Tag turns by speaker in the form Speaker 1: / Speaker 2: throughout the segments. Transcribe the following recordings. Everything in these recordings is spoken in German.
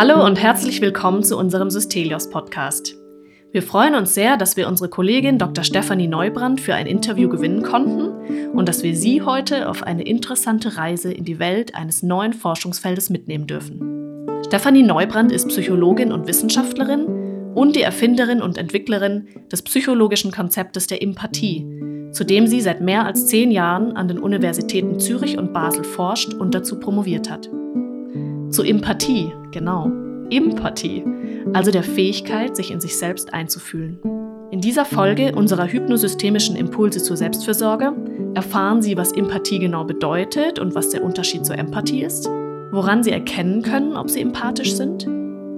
Speaker 1: Hallo und herzlich willkommen zu unserem Systelios Podcast. Wir freuen uns sehr, dass wir unsere Kollegin Dr. Stefanie Neubrand für ein Interview gewinnen konnten und dass wir Sie heute auf eine interessante Reise in die Welt eines neuen Forschungsfeldes mitnehmen dürfen. Stefanie Neubrand ist Psychologin und Wissenschaftlerin und die Erfinderin und Entwicklerin des psychologischen Konzeptes der Empathie, zu dem sie seit mehr als zehn Jahren an den Universitäten Zürich und Basel forscht und dazu promoviert hat. Zu Empathie, genau. Empathie also der Fähigkeit, sich in sich selbst einzufühlen. In dieser Folge unserer hypnosystemischen Impulse zur Selbstfürsorge erfahren Sie, was Empathie genau bedeutet und was der Unterschied zur Empathie ist, woran Sie erkennen können, ob Sie empathisch sind,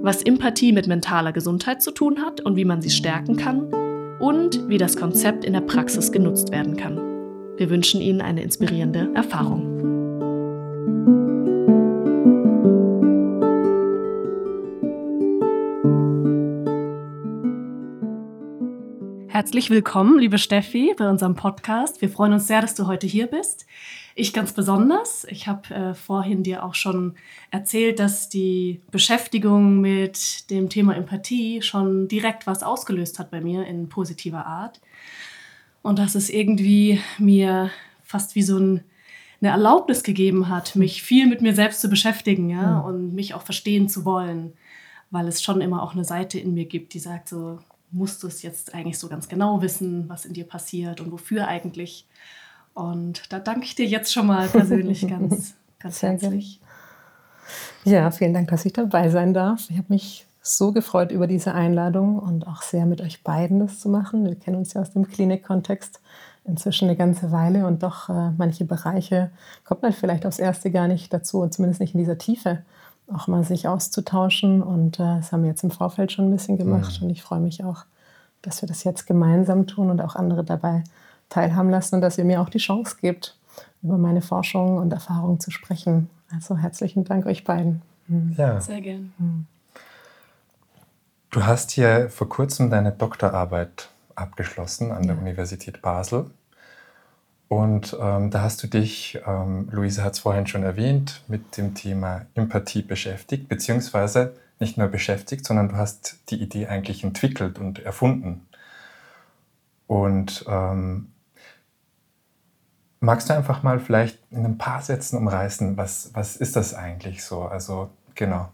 Speaker 1: was Empathie mit mentaler Gesundheit zu tun hat und wie man sie stärken kann und wie das Konzept in der Praxis genutzt werden kann. Wir wünschen Ihnen eine inspirierende Erfahrung. Herzlich willkommen, liebe Steffi, bei unserem Podcast. Wir freuen uns sehr, dass du heute hier bist. Ich ganz besonders. Ich habe äh, vorhin dir auch schon erzählt, dass die Beschäftigung mit dem Thema Empathie schon direkt was ausgelöst hat bei mir in positiver Art. Und dass es irgendwie mir fast wie so ein, eine Erlaubnis gegeben hat, mich viel mit mir selbst zu beschäftigen ja, mhm. und mich auch verstehen zu wollen, weil es schon immer auch eine Seite in mir gibt, die sagt so, musst du es jetzt eigentlich so ganz genau wissen, was in dir passiert und wofür eigentlich. Und da danke ich dir jetzt schon mal persönlich ganz, ganz herzlich.
Speaker 2: Ja, vielen Dank, dass ich dabei sein darf. Ich habe mich so gefreut über diese Einladung und auch sehr mit euch beiden das zu machen. Wir kennen uns ja aus dem Klinikkontext inzwischen eine ganze Weile und doch äh, manche Bereiche kommt man vielleicht aufs Erste gar nicht dazu, zumindest nicht in dieser Tiefe auch mal sich auszutauschen. Und äh, das haben wir jetzt im Vorfeld schon ein bisschen gemacht. Mhm. Und ich freue mich auch, dass wir das jetzt gemeinsam tun und auch andere dabei teilhaben lassen und dass ihr mir auch die Chance gebt, über meine Forschung und Erfahrungen zu sprechen. Also herzlichen Dank euch beiden.
Speaker 1: Mhm. Ja. Sehr gerne. Mhm.
Speaker 3: Du hast hier vor kurzem deine Doktorarbeit abgeschlossen an der Universität Basel. Und ähm, da hast du dich, ähm, Luise hat es vorhin schon erwähnt, mit dem Thema Empathie beschäftigt, beziehungsweise nicht nur beschäftigt, sondern du hast die Idee eigentlich entwickelt und erfunden. Und ähm, magst du einfach mal vielleicht in ein paar Sätzen umreißen, was, was ist das eigentlich so? Also genau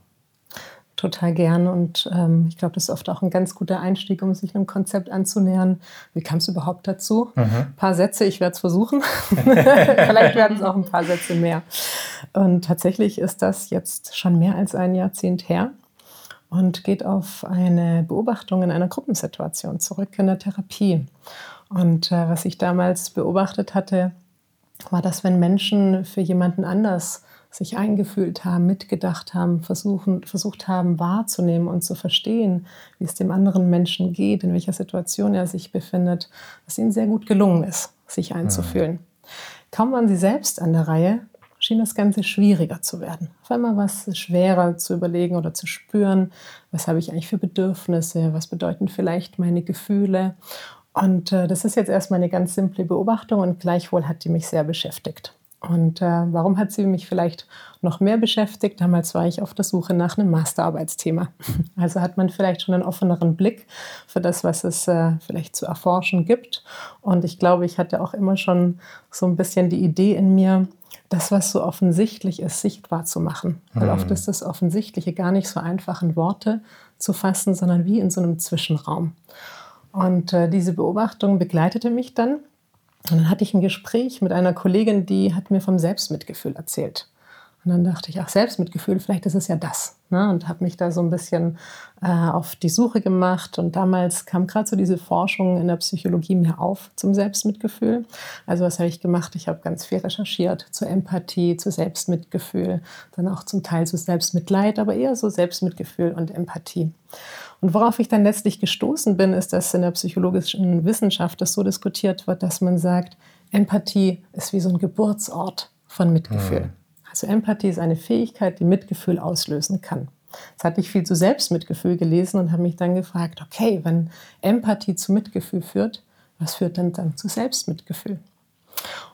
Speaker 2: total gern. Und ähm, ich glaube, das ist oft auch ein ganz guter Einstieg, um sich einem Konzept anzunähern. Wie kam es überhaupt dazu? Mhm. Ein paar Sätze, ich werde es versuchen. Vielleicht werden es auch ein paar Sätze mehr. Und tatsächlich ist das jetzt schon mehr als ein Jahrzehnt her und geht auf eine Beobachtung in einer Gruppensituation zurück in der Therapie. Und äh, was ich damals beobachtet hatte, war, dass wenn Menschen für jemanden anders sich eingefühlt haben, mitgedacht haben, versuchen, versucht haben wahrzunehmen und zu verstehen, wie es dem anderen Menschen geht, in welcher Situation er sich befindet, dass ihnen sehr gut gelungen ist, sich einzufühlen. Mhm. Kaum waren sie selbst an der Reihe, schien das Ganze schwieriger zu werden. Auf einmal war es schwerer zu überlegen oder zu spüren, was habe ich eigentlich für Bedürfnisse, was bedeuten vielleicht meine Gefühle. Und äh, das ist jetzt erstmal eine ganz simple Beobachtung und gleichwohl hat die mich sehr beschäftigt. Und äh, warum hat sie mich vielleicht noch mehr beschäftigt? Damals war ich auf der Suche nach einem Masterarbeitsthema. Also hat man vielleicht schon einen offeneren Blick für das, was es äh, vielleicht zu erforschen gibt. Und ich glaube, ich hatte auch immer schon so ein bisschen die Idee in mir, das, was so offensichtlich ist, sichtbar zu machen. Weil mhm. oft ist das Offensichtliche gar nicht so einfach in Worte zu fassen, sondern wie in so einem Zwischenraum. Und äh, diese Beobachtung begleitete mich dann und dann hatte ich ein Gespräch mit einer Kollegin, die hat mir vom Selbstmitgefühl erzählt. Und dann dachte ich, ach, Selbstmitgefühl, vielleicht ist es ja das. Ne? Und habe mich da so ein bisschen äh, auf die Suche gemacht. Und damals kam gerade so diese Forschung in der Psychologie mir auf zum Selbstmitgefühl. Also was habe ich gemacht? Ich habe ganz viel recherchiert zur Empathie, zu Selbstmitgefühl, dann auch zum Teil zu Selbstmitleid, aber eher so Selbstmitgefühl und Empathie. Und worauf ich dann letztlich gestoßen bin, ist, dass in der psychologischen Wissenschaft das so diskutiert wird, dass man sagt, Empathie ist wie so ein Geburtsort von Mitgefühl. Mhm. Also Empathie ist eine Fähigkeit, die Mitgefühl auslösen kann. Das hatte ich viel zu Selbstmitgefühl gelesen und habe mich dann gefragt, okay, wenn Empathie zu Mitgefühl führt, was führt denn dann zu Selbstmitgefühl?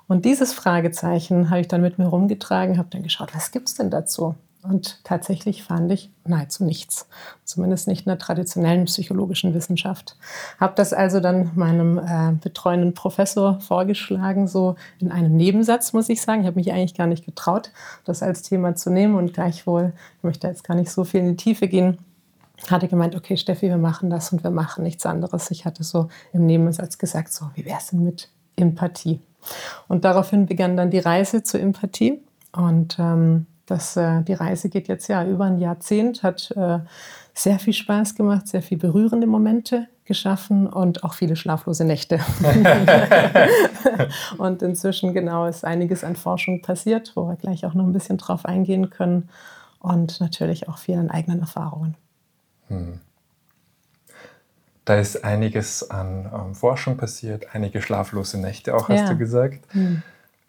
Speaker 2: Und dieses Fragezeichen habe ich dann mit mir rumgetragen, habe dann geschaut, was gibt es denn dazu? Und tatsächlich fand ich nahezu nichts, zumindest nicht in der traditionellen psychologischen Wissenschaft. Habe das also dann meinem äh, betreuenden Professor vorgeschlagen, so in einem Nebensatz, muss ich sagen. Ich habe mich eigentlich gar nicht getraut, das als Thema zu nehmen und gleichwohl, ich möchte jetzt gar nicht so viel in die Tiefe gehen, hatte gemeint, okay, Steffi, wir machen das und wir machen nichts anderes. Ich hatte so im Nebensatz gesagt, so, wie wäre es denn mit Empathie? Und daraufhin begann dann die Reise zur Empathie und ähm, das, äh, die Reise geht jetzt ja über ein Jahrzehnt, hat äh, sehr viel Spaß gemacht, sehr viel berührende Momente geschaffen und auch viele schlaflose Nächte. und inzwischen genau ist einiges an Forschung passiert, wo wir gleich auch noch ein bisschen drauf eingehen können und natürlich auch viel an eigenen Erfahrungen. Hm.
Speaker 3: Da ist einiges an ähm, Forschung passiert, einige schlaflose Nächte auch, hast ja. du gesagt. Hm.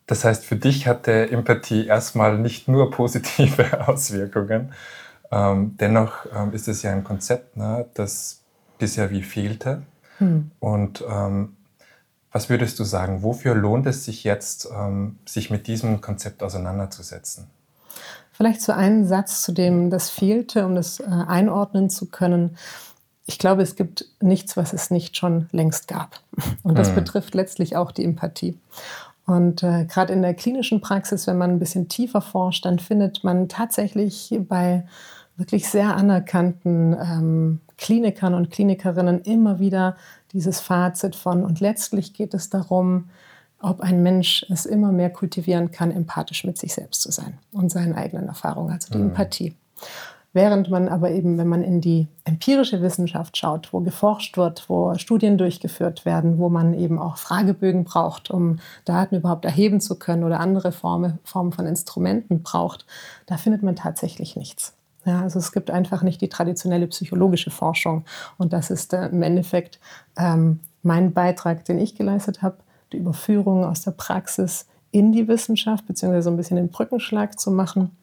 Speaker 3: Das heißt, für dich hatte Empathie erstmal nicht nur positive Auswirkungen. Ähm, dennoch ähm, ist es ja ein Konzept, ne, das bisher wie fehlte. Hm. Und ähm, was würdest du sagen, wofür lohnt es sich jetzt, ähm, sich mit diesem Konzept auseinanderzusetzen?
Speaker 2: Vielleicht zu einem Satz, zu dem das fehlte, um das äh, einordnen zu können. Ich glaube, es gibt nichts, was es nicht schon längst gab. Und das hm. betrifft letztlich auch die Empathie. Und äh, gerade in der klinischen Praxis, wenn man ein bisschen tiefer forscht, dann findet man tatsächlich bei wirklich sehr anerkannten ähm, Klinikern und Klinikerinnen immer wieder dieses Fazit von, und letztlich geht es darum, ob ein Mensch es immer mehr kultivieren kann, empathisch mit sich selbst zu sein und seinen eigenen Erfahrungen, also die mhm. Empathie. Während man aber eben, wenn man in die empirische Wissenschaft schaut, wo geforscht wird, wo Studien durchgeführt werden, wo man eben auch Fragebögen braucht, um Daten überhaupt erheben zu können oder andere Formen, Formen von Instrumenten braucht, da findet man tatsächlich nichts. Ja, also es gibt einfach nicht die traditionelle psychologische Forschung. Und das ist äh, im Endeffekt ähm, mein Beitrag, den ich geleistet habe, die Überführung aus der Praxis in die Wissenschaft, beziehungsweise so ein bisschen den Brückenschlag zu machen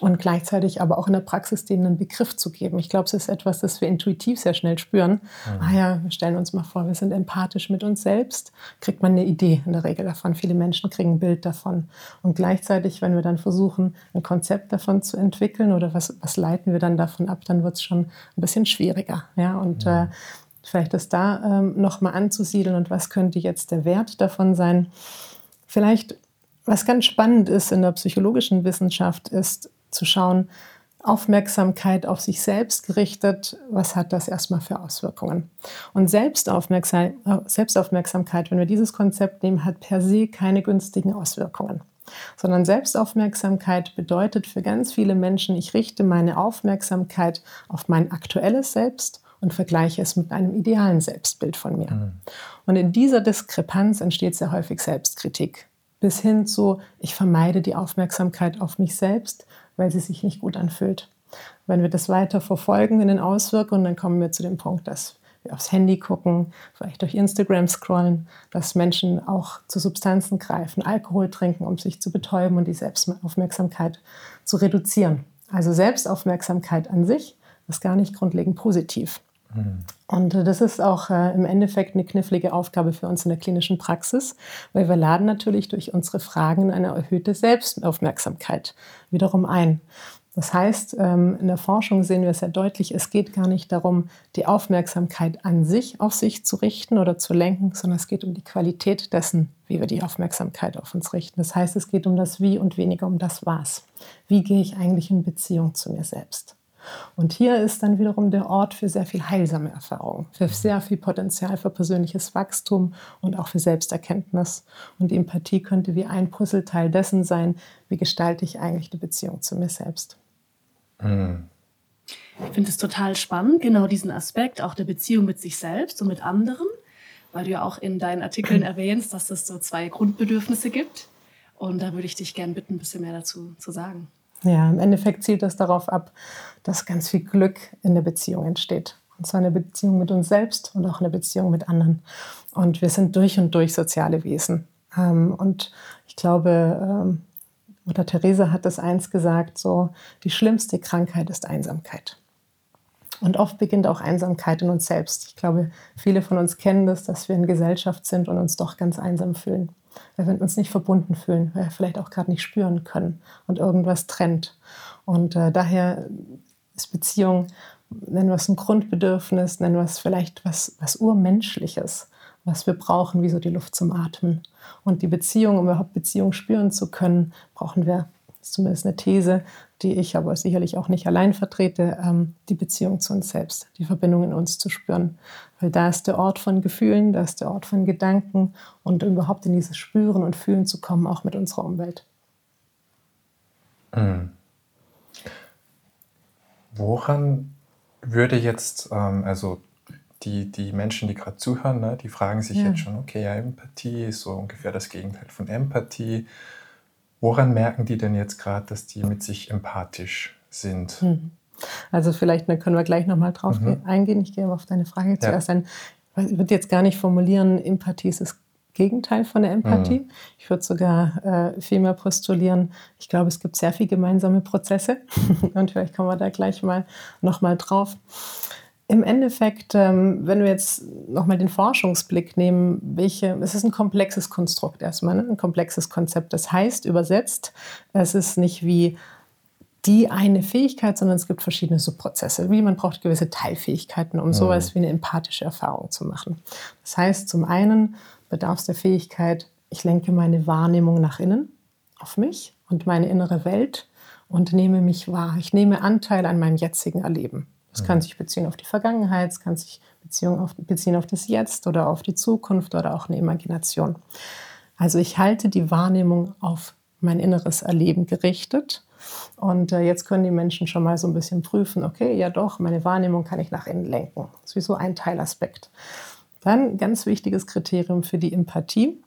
Speaker 2: und gleichzeitig aber auch in der Praxis denen einen Begriff zu geben. Ich glaube, es ist etwas, das wir intuitiv sehr schnell spüren. Mhm. Ah ja, wir stellen uns mal vor, wir sind empathisch mit uns selbst, kriegt man eine Idee in der Regel davon. Viele Menschen kriegen ein Bild davon. Und gleichzeitig, wenn wir dann versuchen, ein Konzept davon zu entwickeln oder was, was leiten wir dann davon ab, dann wird es schon ein bisschen schwieriger. Ja? Und mhm. äh, vielleicht das da ähm, nochmal anzusiedeln und was könnte jetzt der Wert davon sein. Vielleicht was ganz spannend ist in der psychologischen Wissenschaft, ist zu schauen, Aufmerksamkeit auf sich selbst gerichtet, was hat das erstmal für Auswirkungen? Und Selbstaufmerksam Selbstaufmerksamkeit, wenn wir dieses Konzept nehmen, hat per se keine günstigen Auswirkungen. Sondern Selbstaufmerksamkeit bedeutet für ganz viele Menschen, ich richte meine Aufmerksamkeit auf mein aktuelles Selbst und vergleiche es mit einem idealen Selbstbild von mir. Mhm. Und in dieser Diskrepanz entsteht sehr häufig Selbstkritik. Bis hin zu, ich vermeide die Aufmerksamkeit auf mich selbst, weil sie sich nicht gut anfühlt. Wenn wir das weiter verfolgen in den Auswirkungen, dann kommen wir zu dem Punkt, dass wir aufs Handy gucken, vielleicht durch Instagram scrollen, dass Menschen auch zu Substanzen greifen, Alkohol trinken, um sich zu betäuben und die Selbstaufmerksamkeit zu reduzieren. Also Selbstaufmerksamkeit an sich ist gar nicht grundlegend positiv. Und das ist auch äh, im Endeffekt eine knifflige Aufgabe für uns in der klinischen Praxis, weil wir laden natürlich durch unsere Fragen eine erhöhte Selbstaufmerksamkeit wiederum ein. Das heißt, ähm, in der Forschung sehen wir sehr deutlich, es geht gar nicht darum, die Aufmerksamkeit an sich auf sich zu richten oder zu lenken, sondern es geht um die Qualität dessen, wie wir die Aufmerksamkeit auf uns richten. Das heißt, es geht um das Wie und weniger um das Was. Wie gehe ich eigentlich in Beziehung zu mir selbst? Und hier ist dann wiederum der Ort für sehr viel heilsame Erfahrungen, für sehr viel Potenzial für persönliches Wachstum und auch für Selbsterkenntnis. Und die Empathie könnte wie ein Puzzleteil dessen sein, wie gestalte ich eigentlich die Beziehung zu mir selbst.
Speaker 1: Mhm. Ich finde es total spannend, genau diesen Aspekt auch der Beziehung mit sich selbst und mit anderen, weil du ja auch in deinen Artikeln erwähnst, dass es so zwei Grundbedürfnisse gibt. Und da würde ich dich gerne bitten, ein bisschen mehr dazu zu sagen.
Speaker 2: Ja, im Endeffekt zielt das darauf ab, dass ganz viel Glück in der Beziehung entsteht. Und zwar eine Beziehung mit uns selbst und auch eine Beziehung mit anderen. Und wir sind durch und durch soziale Wesen. Ähm, und ich glaube, ähm, Mutter Teresa hat das eins gesagt, so die schlimmste Krankheit ist Einsamkeit. Und oft beginnt auch Einsamkeit in uns selbst. Ich glaube, viele von uns kennen das, dass wir in Gesellschaft sind und uns doch ganz einsam fühlen. Weil wir uns nicht verbunden fühlen, weil wir vielleicht auch gerade nicht spüren können und irgendwas trennt. Und äh, daher ist Beziehung, nennen wir es ein Grundbedürfnis, nennen wir es vielleicht was, was Urmenschliches, was wir brauchen, wie so die Luft zum Atmen. Und die Beziehung, um überhaupt Beziehung spüren zu können, brauchen wir, das ist zumindest eine These, die ich aber sicherlich auch nicht allein vertrete, ähm, die Beziehung zu uns selbst, die Verbindung in uns zu spüren. Weil da ist der Ort von Gefühlen, da ist der Ort von Gedanken und überhaupt in dieses Spüren und Fühlen zu kommen, auch mit unserer Umwelt.
Speaker 3: Mhm. Woran würde jetzt, ähm, also die, die Menschen, die gerade zuhören, ne, die fragen sich ja. jetzt schon, okay, ja, Empathie ist so ungefähr das Gegenteil von Empathie. Woran merken die denn jetzt gerade, dass die mit sich empathisch sind? Hm.
Speaker 2: Also vielleicht ne, können wir gleich nochmal drauf mhm. eingehen. Ich gehe aber auf deine Frage zuerst ja. ein. Ich würde jetzt gar nicht formulieren, Empathie ist das Gegenteil von der Empathie. Mhm. Ich würde sogar äh, viel mehr postulieren. Ich glaube, es gibt sehr viele gemeinsame Prozesse und vielleicht kommen wir da gleich mal nochmal drauf. Im Endeffekt, ähm, wenn wir jetzt nochmal den Forschungsblick nehmen, welche, es ist ein komplexes Konstrukt erstmal, ne? ein komplexes Konzept. Das heißt übersetzt, es ist nicht wie die eine Fähigkeit, sondern es gibt verschiedene Subprozesse. Wie man braucht gewisse Teilfähigkeiten, um mhm. sowas wie eine empathische Erfahrung zu machen. Das heißt, zum einen bedarf es der Fähigkeit, ich lenke meine Wahrnehmung nach innen auf mich und meine innere Welt und nehme mich wahr. Ich nehme Anteil an meinem jetzigen Erleben. Es kann sich beziehen auf die Vergangenheit, es kann sich beziehen auf, beziehen auf das Jetzt oder auf die Zukunft oder auch eine Imagination. Also ich halte die Wahrnehmung auf mein inneres Erleben gerichtet. Und äh, jetzt können die Menschen schon mal so ein bisschen prüfen, okay, ja doch, meine Wahrnehmung kann ich nach innen lenken. Das ist wie so ein Teilaspekt. Dann ganz wichtiges Kriterium für die Empathie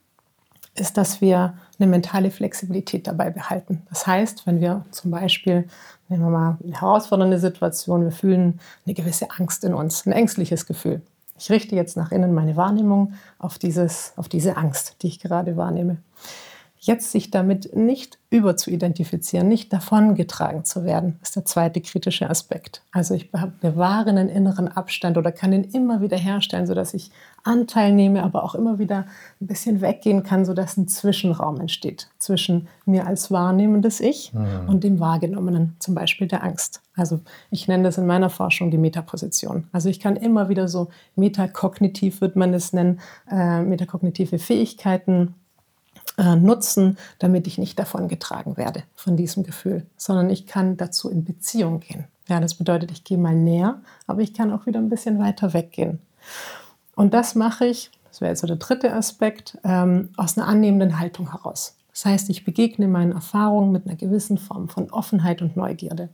Speaker 2: ist, dass wir eine mentale Flexibilität dabei behalten. Das heißt, wenn wir zum Beispiel nehmen wir mal eine herausfordernde Situation, wir fühlen eine gewisse Angst in uns, ein ängstliches Gefühl. Ich richte jetzt nach innen meine Wahrnehmung auf, dieses, auf diese Angst, die ich gerade wahrnehme. Jetzt sich damit nicht über zu identifizieren, nicht davongetragen zu werden, ist der zweite kritische Aspekt. Also ich bewahre einen inneren Abstand oder kann ihn immer wieder herstellen, sodass ich Anteil nehme, aber auch immer wieder ein bisschen weggehen kann, sodass ein Zwischenraum entsteht zwischen mir als wahrnehmendes Ich mhm. und dem Wahrgenommenen, zum Beispiel der Angst. Also ich nenne das in meiner Forschung die Metaposition. Also ich kann immer wieder so metakognitiv, wird man es nennen, äh, metakognitive Fähigkeiten äh, nutzen, damit ich nicht davon getragen werde von diesem Gefühl, sondern ich kann dazu in Beziehung gehen. Ja, das bedeutet, ich gehe mal näher, aber ich kann auch wieder ein bisschen weiter weggehen. Und das mache ich, das wäre jetzt so der dritte Aspekt, ähm, aus einer annehmenden Haltung heraus. Das heißt, ich begegne meinen Erfahrungen mit einer gewissen Form von Offenheit und Neugierde.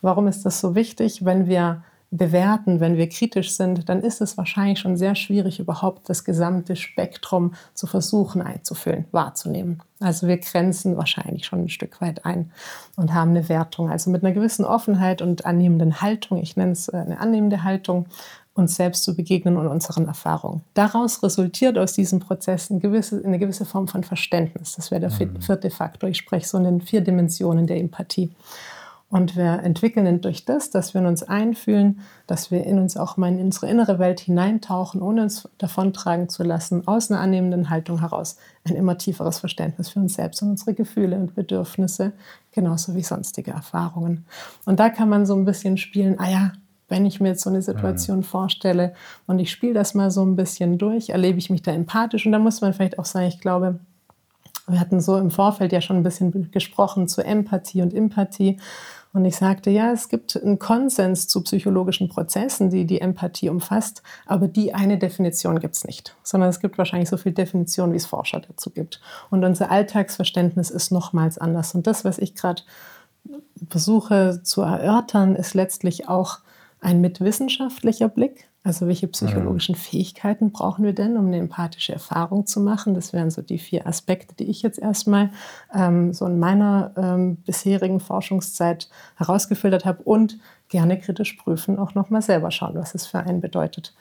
Speaker 2: Warum ist das so wichtig? Wenn wir bewerten, wenn wir kritisch sind, dann ist es wahrscheinlich schon sehr schwierig, überhaupt das gesamte Spektrum zu versuchen einzufüllen, wahrzunehmen. Also wir grenzen wahrscheinlich schon ein Stück weit ein und haben eine Wertung. Also mit einer gewissen Offenheit und annehmenden Haltung, ich nenne es äh, eine annehmende Haltung, uns selbst zu begegnen und unseren Erfahrungen. Daraus resultiert aus diesem Prozess eine gewisse, eine gewisse Form von Verständnis. Das wäre der mhm. vierte Faktor. Ich spreche so in den vier Dimensionen der Empathie. Und wir entwickeln durch das, dass wir in uns einfühlen, dass wir in uns auch mal in unsere innere Welt hineintauchen, ohne uns davontragen zu lassen, aus einer annehmenden Haltung heraus, ein immer tieferes Verständnis für uns selbst und unsere Gefühle und Bedürfnisse, genauso wie sonstige Erfahrungen. Und da kann man so ein bisschen spielen, ah ja, wenn ich mir jetzt so eine Situation mhm. vorstelle und ich spiele das mal so ein bisschen durch, erlebe ich mich da empathisch und da muss man vielleicht auch sagen, ich glaube, wir hatten so im Vorfeld ja schon ein bisschen gesprochen zu Empathie und Empathie. Und ich sagte, ja, es gibt einen Konsens zu psychologischen Prozessen, die die Empathie umfasst, aber die eine Definition gibt es nicht, sondern es gibt wahrscheinlich so viel Definition, wie es Forscher dazu gibt. Und unser Alltagsverständnis ist nochmals anders. Und das, was ich gerade versuche zu erörtern, ist letztlich auch ein mitwissenschaftlicher Blick also welche psychologischen mhm. Fähigkeiten brauchen wir denn, um eine empathische Erfahrung zu machen? Das wären so die vier Aspekte, die ich jetzt erstmal ähm, so in meiner ähm, bisherigen Forschungszeit herausgefiltert habe und gerne kritisch prüfen, auch nochmal selber schauen, was es für einen bedeutet.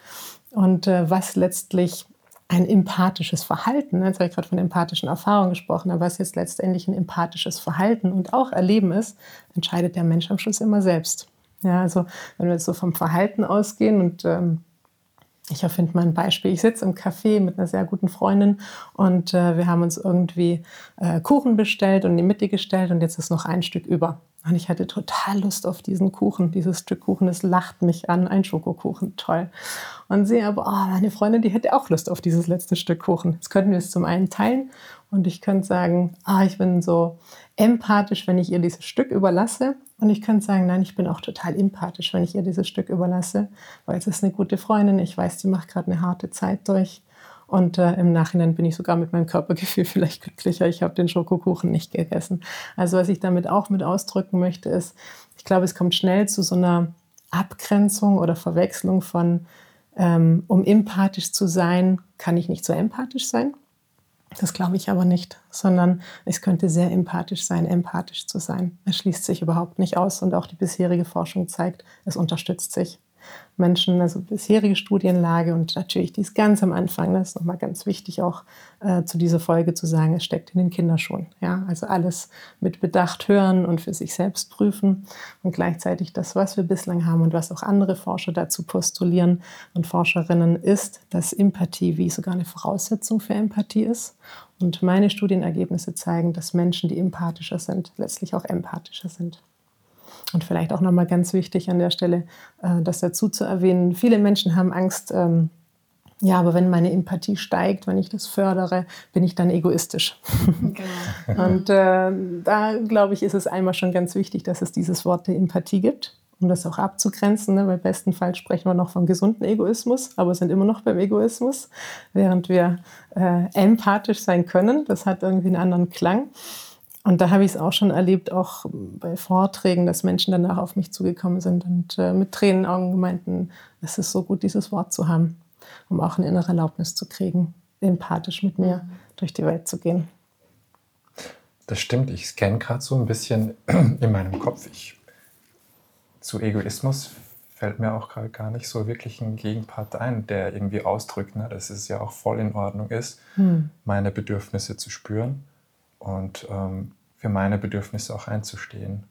Speaker 2: Und äh, was letztlich ein empathisches Verhalten, jetzt habe ich gerade von empathischen Erfahrungen gesprochen, aber was jetzt letztendlich ein empathisches Verhalten und auch Erleben ist, entscheidet der Mensch am Schluss immer selbst. Ja, also wenn wir jetzt so vom Verhalten ausgehen und ähm, ich erfinde mal ein Beispiel. Ich sitze im Café mit einer sehr guten Freundin und äh, wir haben uns irgendwie äh, Kuchen bestellt und in die Mitte gestellt und jetzt ist noch ein Stück über. Und ich hatte total Lust auf diesen Kuchen, dieses Stück Kuchen. Es lacht mich an, ein Schokokuchen, toll. Und sehe aber, oh, meine Freundin, die hätte auch Lust auf dieses letzte Stück Kuchen. Jetzt könnten wir es zum einen teilen und ich könnte sagen, ah, ich bin so empathisch, wenn ich ihr dieses Stück überlasse. Und ich könnte sagen, nein, ich bin auch total empathisch, wenn ich ihr dieses Stück überlasse, weil es ist eine gute Freundin. Ich weiß, die macht gerade eine harte Zeit durch. Und äh, im Nachhinein bin ich sogar mit meinem Körpergefühl vielleicht glücklicher. Ich habe den Schokokuchen nicht gegessen. Also was ich damit auch mit ausdrücken möchte, ist, ich glaube, es kommt schnell zu so einer Abgrenzung oder Verwechslung von, ähm, um empathisch zu sein, kann ich nicht so empathisch sein. Das glaube ich aber nicht, sondern es könnte sehr empathisch sein, empathisch zu sein. Es schließt sich überhaupt nicht aus und auch die bisherige Forschung zeigt, es unterstützt sich. Menschen, also bisherige Studienlage und natürlich dies ganz am Anfang, das ist nochmal ganz wichtig auch äh, zu dieser Folge zu sagen, es steckt in den Kinderschuhen. Ja? Also alles mit Bedacht hören und für sich selbst prüfen und gleichzeitig das, was wir bislang haben und was auch andere Forscher dazu postulieren und Forscherinnen ist, dass Empathie wie sogar eine Voraussetzung für Empathie ist. Und meine Studienergebnisse zeigen, dass Menschen, die empathischer sind, letztlich auch empathischer sind. Und vielleicht auch nochmal ganz wichtig an der Stelle, äh, das dazu zu erwähnen. Viele Menschen haben Angst, ähm, ja, aber wenn meine Empathie steigt, wenn ich das fördere, bin ich dann egoistisch. Genau. Und äh, da, glaube ich, ist es einmal schon ganz wichtig, dass es dieses Wort der Empathie gibt, um das auch abzugrenzen. Ne? Weil bestenfalls sprechen wir noch vom gesunden Egoismus, aber sind immer noch beim Egoismus, während wir äh, empathisch sein können. Das hat irgendwie einen anderen Klang. Und da habe ich es auch schon erlebt, auch bei Vorträgen, dass Menschen danach auf mich zugekommen sind und äh, mit Tränen in den Augen gemeinten, es ist so gut, dieses Wort zu haben, um auch eine innere Erlaubnis zu kriegen, empathisch mit mir durch die Welt zu gehen.
Speaker 3: Das stimmt, ich scanne gerade so ein bisschen in meinem Kopf. Ich, zu Egoismus fällt mir auch gerade gar nicht so wirklich ein Gegenpart ein, der irgendwie ausdrückt, ne, dass es ja auch voll in Ordnung ist, hm. meine Bedürfnisse zu spüren und ähm, für meine Bedürfnisse auch einzustehen.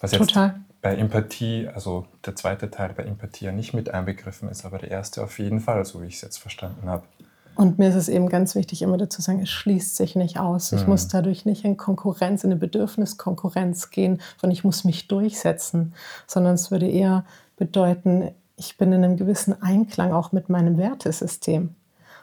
Speaker 3: Was jetzt Total. bei Empathie, also der zweite Teil bei Empathie ja nicht mit einbegriffen ist, aber der erste auf jeden Fall, so wie ich es jetzt verstanden habe.
Speaker 2: Und mir ist es eben ganz wichtig, immer dazu zu sagen, es schließt sich nicht aus. Ich mhm. muss dadurch nicht in Konkurrenz, in eine Bedürfniskonkurrenz gehen, von ich muss mich durchsetzen, sondern es würde eher bedeuten, ich bin in einem gewissen Einklang auch mit meinem Wertesystem.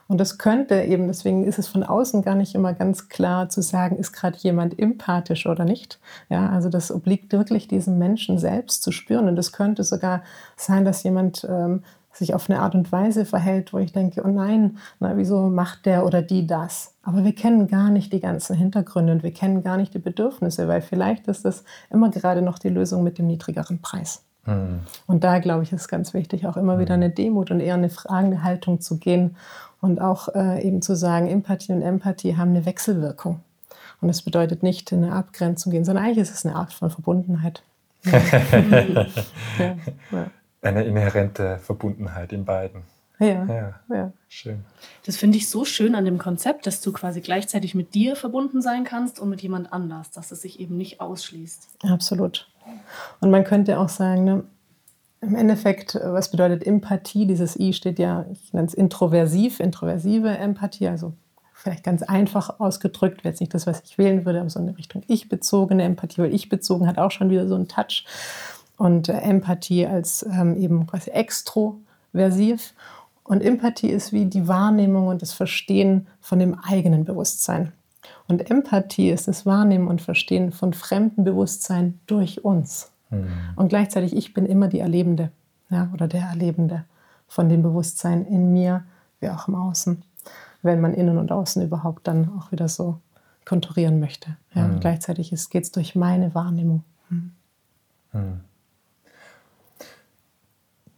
Speaker 2: Und das könnte eben, deswegen ist es von außen gar nicht immer ganz klar zu sagen, ist gerade jemand empathisch oder nicht. Ja, also das obliegt wirklich diesem Menschen selbst zu spüren. Und es könnte sogar sein, dass jemand ähm, sich auf eine Art und Weise verhält, wo ich denke, oh nein, na, wieso macht der oder die das? Aber wir kennen gar nicht die ganzen Hintergründe und wir kennen gar nicht die Bedürfnisse, weil vielleicht ist das immer gerade noch die Lösung mit dem niedrigeren Preis. Mhm. Und da, glaube ich, ist ganz wichtig, auch immer wieder hm. eine Demut und eher eine fragende Haltung zu gehen und auch äh, eben zu sagen, Empathie und Empathie haben eine Wechselwirkung. Und das bedeutet nicht in eine Abgrenzung gehen, sondern eigentlich ist es eine Art von Verbundenheit. ja,
Speaker 3: ja. Eine inhärente Verbundenheit in beiden.
Speaker 2: Ja, ja, ja.
Speaker 1: schön. Das finde ich so schön an dem Konzept, dass du quasi gleichzeitig mit dir verbunden sein kannst und mit jemand anders, dass es sich eben nicht ausschließt.
Speaker 2: Absolut. Und man könnte auch sagen, ne, im Endeffekt, was bedeutet Empathie? Dieses I steht ja, ich nenne es introversiv, introversive Empathie, also vielleicht ganz einfach ausgedrückt, wäre jetzt nicht das, was ich wählen würde, aber so eine Richtung ich-bezogene Empathie, weil ich-bezogen hat auch schon wieder so einen Touch. Und äh, Empathie als ähm, eben quasi extroversiv. Und Empathie ist wie die Wahrnehmung und das Verstehen von dem eigenen Bewusstsein. Und Empathie ist das Wahrnehmen und Verstehen von fremdem Bewusstsein durch uns. Mhm. Und gleichzeitig, ich bin immer die Erlebende ja, oder der Erlebende von dem Bewusstsein in mir wie auch im Außen, wenn man innen und außen überhaupt dann auch wieder so konturieren möchte. Ja, mhm. Und gleichzeitig geht es durch meine Wahrnehmung. Mhm. mhm.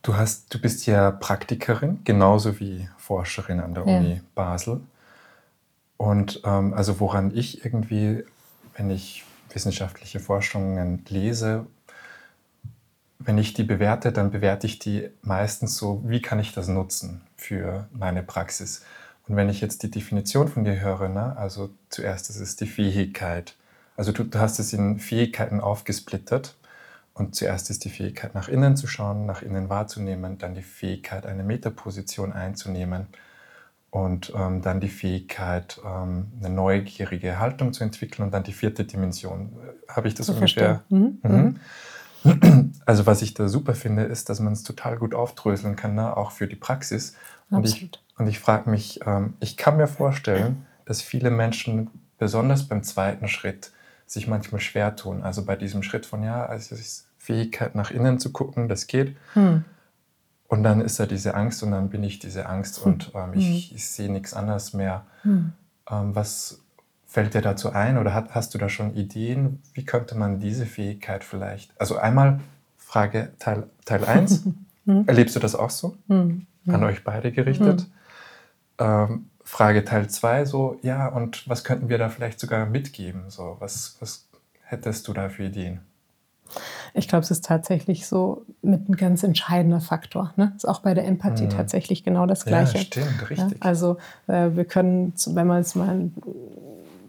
Speaker 3: Du, hast, du bist ja Praktikerin, genauso wie Forscherin an der ja. Uni Basel. Und ähm, also woran ich irgendwie, wenn ich wissenschaftliche Forschungen lese, wenn ich die bewerte, dann bewerte ich die meistens so, wie kann ich das nutzen für meine Praxis? Und wenn ich jetzt die Definition von dir höre, ne, also zuerst ist es die Fähigkeit, also du, du hast es in Fähigkeiten aufgesplittert und zuerst ist die Fähigkeit nach innen zu schauen, nach innen wahrzunehmen, dann die Fähigkeit, eine Metaposition einzunehmen und ähm, dann die Fähigkeit, ähm, eine neugierige Haltung zu entwickeln und dann die vierte Dimension. Habe ich das so ungefähr? Mhm. Mhm. Also was ich da super finde, ist, dass man es total gut aufdröseln kann, ne? auch für die Praxis. Und ich, und ich frage mich, ähm, ich kann mir vorstellen, dass viele Menschen, besonders beim zweiten Schritt, sich manchmal schwer tun. Also bei diesem Schritt von, ja, also Fähigkeit nach innen zu gucken, das geht. Hm. Und dann ist da diese Angst und dann bin ich diese Angst hm. und ähm, ich, hm. ich sehe nichts anderes mehr. Hm. Ähm, was fällt dir dazu ein oder hat, hast du da schon Ideen? Wie könnte man diese Fähigkeit vielleicht, also einmal Frage Teil, Teil 1, hm. erlebst du das auch so? Hm. An euch beide gerichtet. Ähm, Frage Teil 2, so, ja, und was könnten wir da vielleicht sogar mitgeben? So, was, was hättest du da für Ideen?
Speaker 2: Ich glaube, es ist tatsächlich so mit ein ganz entscheidender Faktor. Ne? Ist auch bei der Empathie mhm. tatsächlich genau das Gleiche.
Speaker 3: Ja, stimmt, richtig. Ja,
Speaker 2: also äh, wir können, wenn wir jetzt mal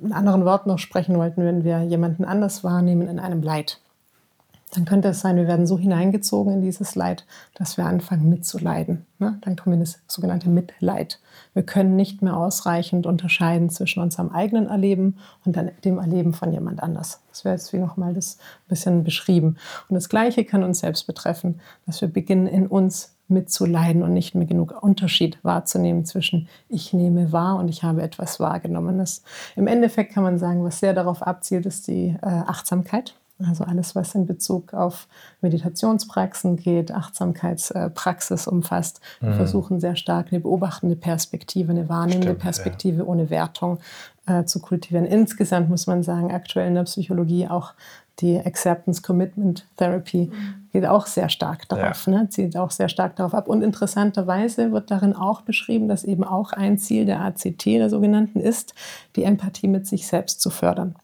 Speaker 2: in anderen Worten noch sprechen wollten, wenn wir jemanden anders wahrnehmen in einem Leid, dann könnte es sein, wir werden so hineingezogen in dieses Leid, dass wir anfangen mitzuleiden. Ne? Dann kommen wir in das sogenannte Mitleid. Wir können nicht mehr ausreichend unterscheiden zwischen unserem eigenen Erleben und dann dem Erleben von jemand anders. Das wäre jetzt wie nochmal das bisschen beschrieben. Und das Gleiche kann uns selbst betreffen, dass wir beginnen, in uns mitzuleiden und nicht mehr genug Unterschied wahrzunehmen zwischen ich nehme wahr und ich habe etwas Wahrgenommenes. Im Endeffekt kann man sagen, was sehr darauf abzielt, ist die äh, Achtsamkeit. Also alles, was in Bezug auf Meditationspraxen geht, Achtsamkeitspraxis umfasst. Wir mhm. versuchen sehr stark eine beobachtende Perspektive, eine wahrnehmende Stimmt, Perspektive ja. ohne Wertung äh, zu kultivieren. Insgesamt muss man sagen, aktuell in der Psychologie auch die Acceptance Commitment Therapy mhm. geht auch sehr stark darauf, ja. ne? zieht auch sehr stark darauf ab. Und interessanterweise wird darin auch beschrieben, dass eben auch ein Ziel der ACT, der sogenannten, ist, die Empathie mit sich selbst zu fördern.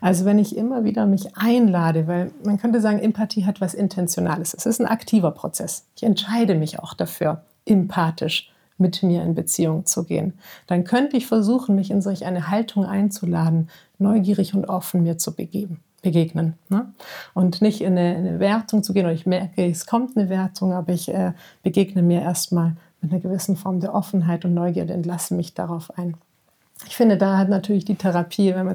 Speaker 2: Also wenn ich immer wieder mich einlade, weil man könnte sagen, Empathie hat was Intentionales. Es ist ein aktiver Prozess. Ich entscheide mich auch dafür, empathisch mit mir in Beziehung zu gehen. Dann könnte ich versuchen, mich in solch eine Haltung einzuladen, neugierig und offen mir zu begeben, begegnen. Ne? Und nicht in eine, in eine, Wertung zu gehen, oder ich merke, es kommt eine Wertung, aber ich äh, begegne mir erstmal mit einer gewissen Form der Offenheit und Neugierde und lasse mich darauf ein. Ich finde, da hat natürlich die Therapie, wenn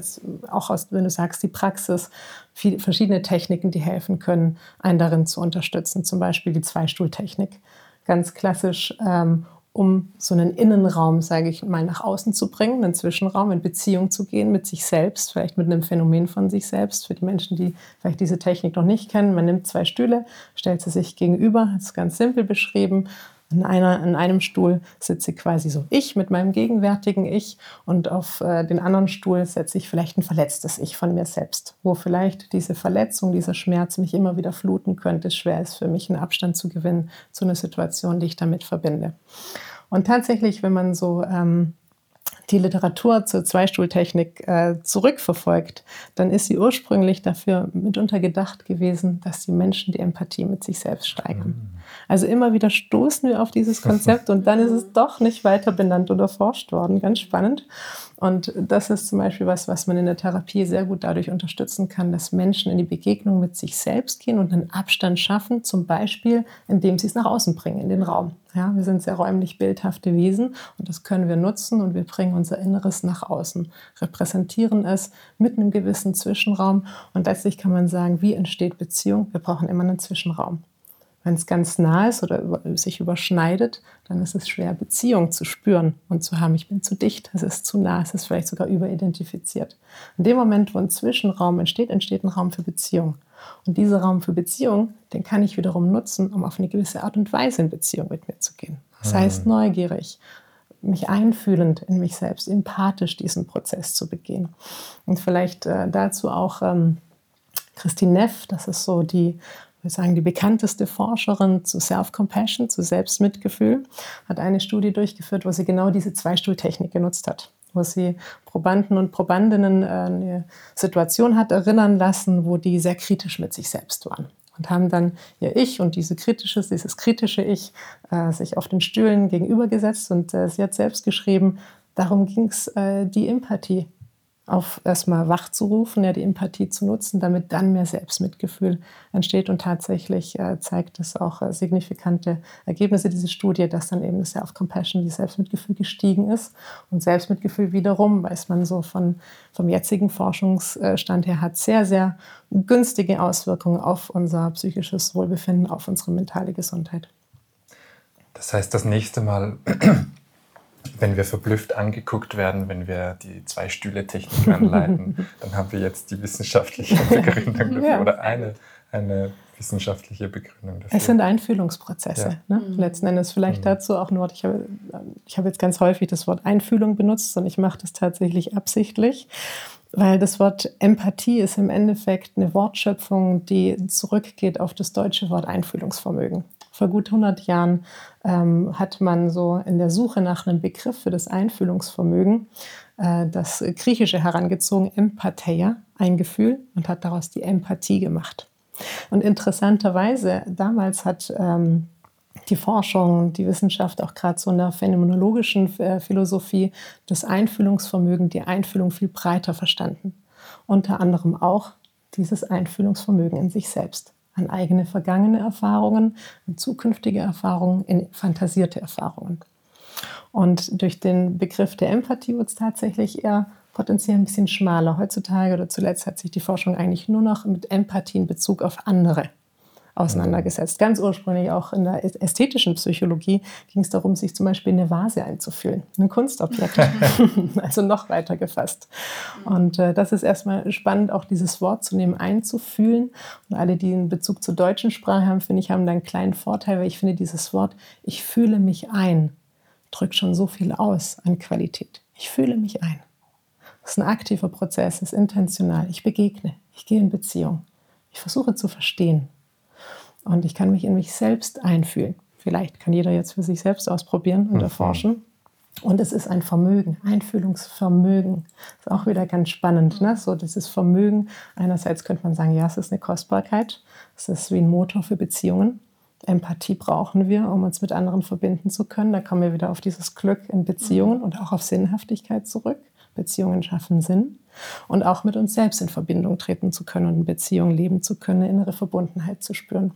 Speaker 2: auch aus, wenn du sagst, die Praxis, viele, verschiedene Techniken, die helfen können, einen darin zu unterstützen. Zum Beispiel die Zweistuhltechnik. Ganz klassisch, ähm, um so einen Innenraum, sage ich mal, nach außen zu bringen, einen Zwischenraum, in Beziehung zu gehen mit sich selbst, vielleicht mit einem Phänomen von sich selbst. Für die Menschen, die vielleicht diese Technik noch nicht kennen, man nimmt zwei Stühle, stellt sie sich gegenüber, das ist ganz simpel beschrieben, in, einer, in einem Stuhl sitze quasi so ich mit meinem gegenwärtigen Ich und auf äh, den anderen Stuhl setze ich vielleicht ein verletztes Ich von mir selbst, wo vielleicht diese Verletzung, dieser Schmerz mich immer wieder fluten könnte. Es schwer ist für mich, einen Abstand zu gewinnen zu einer Situation, die ich damit verbinde. Und tatsächlich, wenn man so ähm, die Literatur zur Zweistuhltechnik äh, zurückverfolgt, dann ist sie ursprünglich dafür mitunter gedacht gewesen, dass die Menschen die Empathie mit sich selbst steigern. Mhm. Also immer wieder stoßen wir auf dieses Konzept und dann ist es doch nicht weiter benannt oder forscht worden. Ganz spannend. Und das ist zum Beispiel was, was man in der Therapie sehr gut dadurch unterstützen kann, dass Menschen in die Begegnung mit sich selbst gehen und einen Abstand schaffen, zum Beispiel, indem sie es nach außen bringen, in den Raum. Ja, wir sind sehr räumlich bildhafte Wesen und das können wir nutzen und wir bringen unser Inneres nach außen, repräsentieren es mit einem gewissen Zwischenraum und letztlich kann man sagen, wie entsteht Beziehung? Wir brauchen immer einen Zwischenraum. Wenn es ganz nah ist oder sich überschneidet, dann ist es schwer, Beziehung zu spüren und zu haben, ich bin zu dicht, es ist zu nah, es ist vielleicht sogar überidentifiziert. In dem Moment, wo ein Zwischenraum entsteht, entsteht ein Raum für Beziehung. Und dieser Raum für Beziehung, den kann ich wiederum nutzen, um auf eine gewisse Art und Weise in Beziehung mit mir zu gehen. Das heißt, neugierig, mich einfühlend in mich selbst, empathisch diesen Prozess zu begehen. Und vielleicht äh, dazu auch ähm, Christine Neff, das ist so die wir sagen, die bekannteste Forscherin zu Self-Compassion, zu Selbstmitgefühl, hat eine Studie durchgeführt, wo sie genau diese Zweistuhltechnik genutzt hat wo sie Probanden und Probandinnen äh, eine Situation hat erinnern lassen, wo die sehr kritisch mit sich selbst waren und haben dann ihr Ich und diese kritische, dieses kritische Ich äh, sich auf den Stühlen gegenübergesetzt und äh, sie hat selbst geschrieben, darum ging es, äh, die Empathie auf erstmal wach zu rufen, ja, die Empathie zu nutzen, damit dann mehr Selbstmitgefühl entsteht. Und tatsächlich äh, zeigt es auch äh, signifikante Ergebnisse dieser Studie, dass dann eben das Self-Compassion, die Selbstmitgefühl gestiegen ist. Und Selbstmitgefühl wiederum, weiß man so von, vom jetzigen Forschungsstand her, hat sehr, sehr günstige Auswirkungen auf unser psychisches Wohlbefinden, auf unsere mentale Gesundheit.
Speaker 3: Das heißt, das nächste Mal wenn wir verblüfft angeguckt werden, wenn wir die Zwei-Stühle-Technik anleiten, dann haben wir jetzt die wissenschaftliche Begründung dafür ja. oder eine, eine wissenschaftliche Begründung dafür.
Speaker 2: Es sind Einfühlungsprozesse. Ja. Ne? Mhm. Letzten Endes vielleicht mhm. dazu auch nur, ich habe, ich habe jetzt ganz häufig das Wort Einfühlung benutzt und ich mache das tatsächlich absichtlich, weil das Wort Empathie ist im Endeffekt eine Wortschöpfung, die zurückgeht auf das deutsche Wort Einfühlungsvermögen. Vor gut 100 Jahren ähm, hat man so in der Suche nach einem Begriff für das Einfühlungsvermögen äh, das Griechische herangezogen, Empatheia, ein Gefühl, und hat daraus die Empathie gemacht. Und interessanterweise, damals hat ähm, die Forschung, die Wissenschaft auch gerade so in der phänomenologischen äh, Philosophie das Einfühlungsvermögen, die Einfühlung viel breiter verstanden. Unter anderem auch dieses Einfühlungsvermögen in sich selbst an eigene vergangene Erfahrungen, an zukünftige Erfahrungen, in fantasierte Erfahrungen. Und durch den Begriff der Empathie wird es tatsächlich eher potenziell ein bisschen schmaler. Heutzutage oder zuletzt hat sich die Forschung eigentlich nur noch mit Empathie in Bezug auf andere auseinandergesetzt. Ganz ursprünglich auch in der ästhetischen Psychologie ging es darum, sich zum Beispiel in eine Vase einzufühlen, ein Kunstobjekt, also noch weiter gefasst. Und äh, das ist erstmal spannend, auch dieses Wort zu nehmen, einzufühlen. Und alle, die einen Bezug zur deutschen Sprache haben, finde ich, haben da einen kleinen Vorteil, weil ich finde, dieses Wort, ich fühle mich ein, drückt schon so viel aus an Qualität. Ich fühle mich ein. Das ist ein aktiver Prozess, ist intentional. Ich begegne, ich gehe in Beziehung. Ich versuche zu verstehen, und ich kann mich in mich selbst einfühlen. Vielleicht kann jeder jetzt für sich selbst ausprobieren und mhm. erforschen. Und es ist ein Vermögen, Einfühlungsvermögen. Ist auch wieder ganz spannend. Ne? So dieses Vermögen. Einerseits könnte man sagen, ja, es ist eine Kostbarkeit. Es ist wie ein Motor für Beziehungen. Empathie brauchen wir, um uns mit anderen verbinden zu können. Da kommen wir wieder auf dieses Glück in Beziehungen und auch auf Sinnhaftigkeit zurück. Beziehungen schaffen Sinn und auch mit uns selbst in Verbindung treten zu können und in Beziehung leben zu können, innere Verbundenheit zu spüren.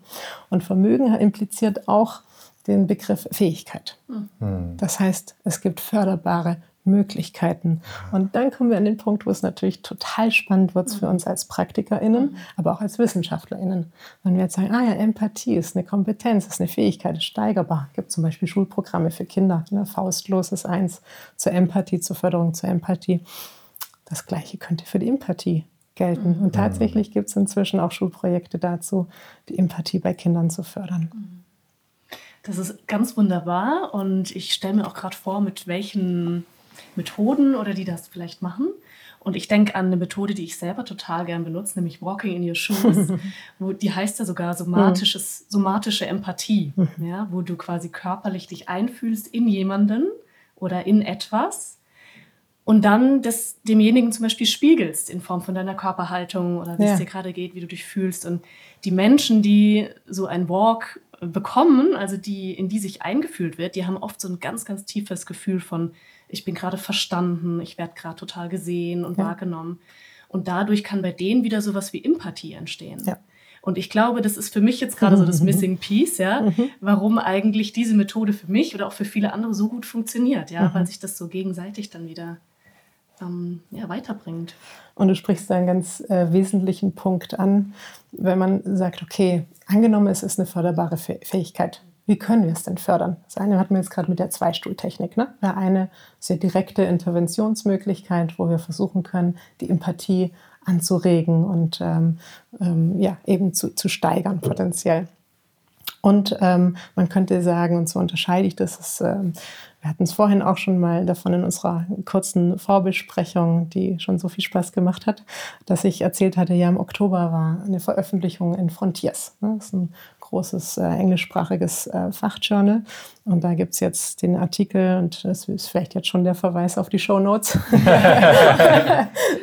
Speaker 2: Und Vermögen impliziert auch den Begriff Fähigkeit. Mhm. Das heißt, es gibt förderbare Möglichkeiten. Und dann kommen wir an den Punkt, wo es natürlich total spannend wird für uns als PraktikerInnen, aber auch als WissenschaftlerInnen. Wenn wir jetzt sagen, ah ja, Empathie ist eine Kompetenz, ist eine Fähigkeit, ist steigerbar. Es gibt zum Beispiel Schulprogramme für Kinder. Ne? Faustlos ist eins zur Empathie, zur Förderung zur Empathie. Das Gleiche könnte für die Empathie gelten. Und tatsächlich gibt es inzwischen auch Schulprojekte dazu, die Empathie bei Kindern zu fördern.
Speaker 1: Das ist ganz wunderbar und ich stelle mir auch gerade vor, mit welchen Methoden oder die das vielleicht machen. Und ich denke an eine Methode, die ich selber total gern benutze, nämlich Walking in Your Shoes. wo, die heißt ja sogar somatisches, somatische Empathie, ja, wo du quasi körperlich dich einfühlst in jemanden oder in etwas und dann das demjenigen zum Beispiel spiegelst in Form von deiner Körperhaltung oder wie ja. es dir gerade geht, wie du dich fühlst. Und die Menschen, die so ein Walk bekommen, also die, in die sich eingefühlt wird, die haben oft so ein ganz, ganz tiefes Gefühl von, ich bin gerade verstanden, ich werde gerade total gesehen und ja. wahrgenommen. Und dadurch kann bei denen wieder sowas wie Empathie entstehen. Ja. Und ich glaube, das ist für mich jetzt gerade so das Missing Piece, ja, mhm. warum eigentlich diese Methode für mich oder auch für viele andere so gut funktioniert, ja, mhm. weil sich das so gegenseitig dann wieder ähm, ja, weiterbringt.
Speaker 2: Und du sprichst da einen ganz äh, wesentlichen Punkt an, wenn man sagt, okay, angenommen, es ist eine förderbare Fähigkeit. Wie können wir es denn fördern? Das eine hatten wir jetzt gerade mit der Zweistuhltechnik. Ne? Der eine sehr direkte Interventionsmöglichkeit, wo wir versuchen können, die Empathie anzuregen und ähm, ähm, ja, eben zu, zu steigern potenziell. Und ähm, man könnte sagen, und so unterscheide ich das, ist, ähm, wir hatten es vorhin auch schon mal davon in unserer kurzen Vorbesprechung, die schon so viel Spaß gemacht hat, dass ich erzählt hatte, ja, im Oktober war eine Veröffentlichung in Frontiers. Ne? Das ist ein großes äh, englischsprachiges äh, Fachjournal. Und da gibt es jetzt den Artikel, und das ist vielleicht jetzt schon der Verweis auf die Show Notes.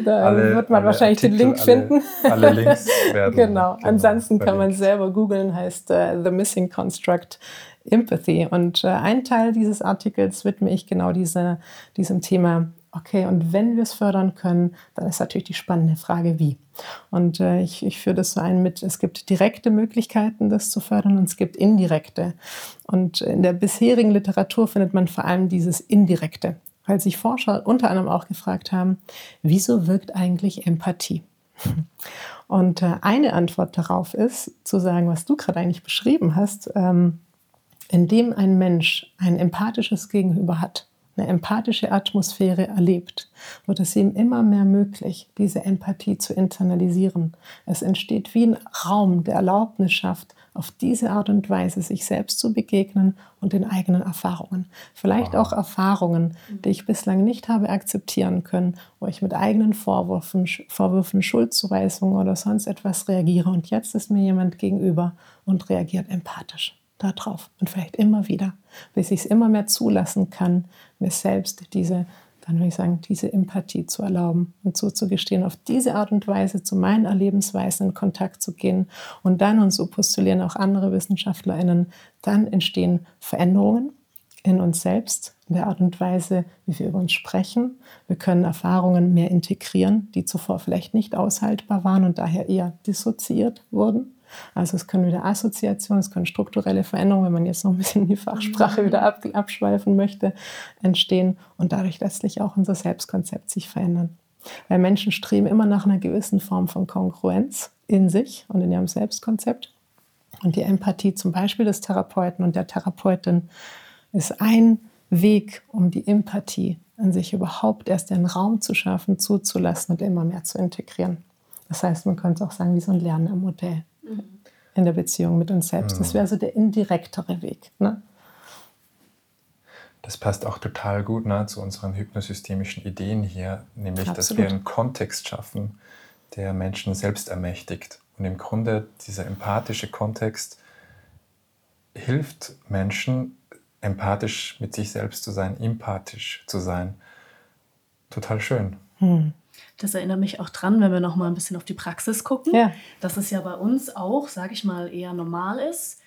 Speaker 2: da alle, wird man wahrscheinlich Artikel, den Link alle, finden. Alle Links werden. genau. genau. Ansonsten kann man selber googeln, heißt uh, The Missing Construct Empathy. Und äh, ein Teil dieses Artikels widme ich genau diese, diesem Thema Okay, und wenn wir es fördern können, dann ist natürlich die spannende Frage, wie. Und äh, ich, ich führe das so ein mit, es gibt direkte Möglichkeiten, das zu fördern und es gibt indirekte. Und in der bisherigen Literatur findet man vor allem dieses indirekte, weil sich Forscher unter anderem auch gefragt haben, wieso wirkt eigentlich Empathie? Und äh, eine Antwort darauf ist, zu sagen, was du gerade eigentlich beschrieben hast, ähm, indem ein Mensch ein empathisches Gegenüber hat, eine empathische Atmosphäre erlebt, wird es ihm immer mehr möglich, diese Empathie zu internalisieren. Es entsteht wie ein Raum, der Erlaubnis schafft, auf diese Art und Weise sich selbst zu begegnen und den eigenen Erfahrungen. Vielleicht auch Erfahrungen, die ich bislang nicht habe akzeptieren können, wo ich mit eigenen Vorwürfen, Vorwürfen, Schuldzuweisungen oder sonst etwas reagiere. Und jetzt ist mir jemand gegenüber und reagiert empathisch darauf und vielleicht immer wieder, bis ich es immer mehr zulassen kann, mir selbst diese, dann würde ich sagen, diese Empathie zu erlauben und zuzugestehen, auf diese Art und Weise zu meinen Erlebensweisen in Kontakt zu gehen und dann, und so postulieren auch andere WissenschaftlerInnen, dann entstehen Veränderungen in uns selbst, in der Art und Weise, wie wir über uns sprechen. Wir können Erfahrungen mehr integrieren, die zuvor vielleicht nicht aushaltbar waren und daher eher dissoziiert wurden. Also es können wieder Assoziationen, es können strukturelle Veränderungen, wenn man jetzt noch ein bisschen in die Fachsprache mhm. wieder ab, abschweifen möchte, entstehen und dadurch letztlich auch unser Selbstkonzept sich verändern. Weil Menschen streben immer nach einer gewissen Form von Kongruenz in sich und in ihrem Selbstkonzept. Und die Empathie zum Beispiel des Therapeuten und der Therapeutin ist ein Weg, um die Empathie an sich überhaupt erst den Raum zu schaffen, zuzulassen und immer mehr zu integrieren. Das heißt, man könnte auch sagen, wie so ein Lernmodell in der Beziehung mit uns selbst. Das wäre so der indirektere Weg. Ne?
Speaker 3: Das passt auch total gut ne, zu unseren hypnosystemischen Ideen hier, nämlich, Absolut. dass wir einen Kontext schaffen, der Menschen selbst ermächtigt. Und im Grunde dieser empathische Kontext hilft Menschen, empathisch mit sich selbst zu sein, empathisch zu sein. Total schön. Hm.
Speaker 1: Das erinnert mich auch dran, wenn wir noch mal ein bisschen auf die Praxis gucken, ja. dass es ja bei uns auch, sage ich mal, eher normal ist,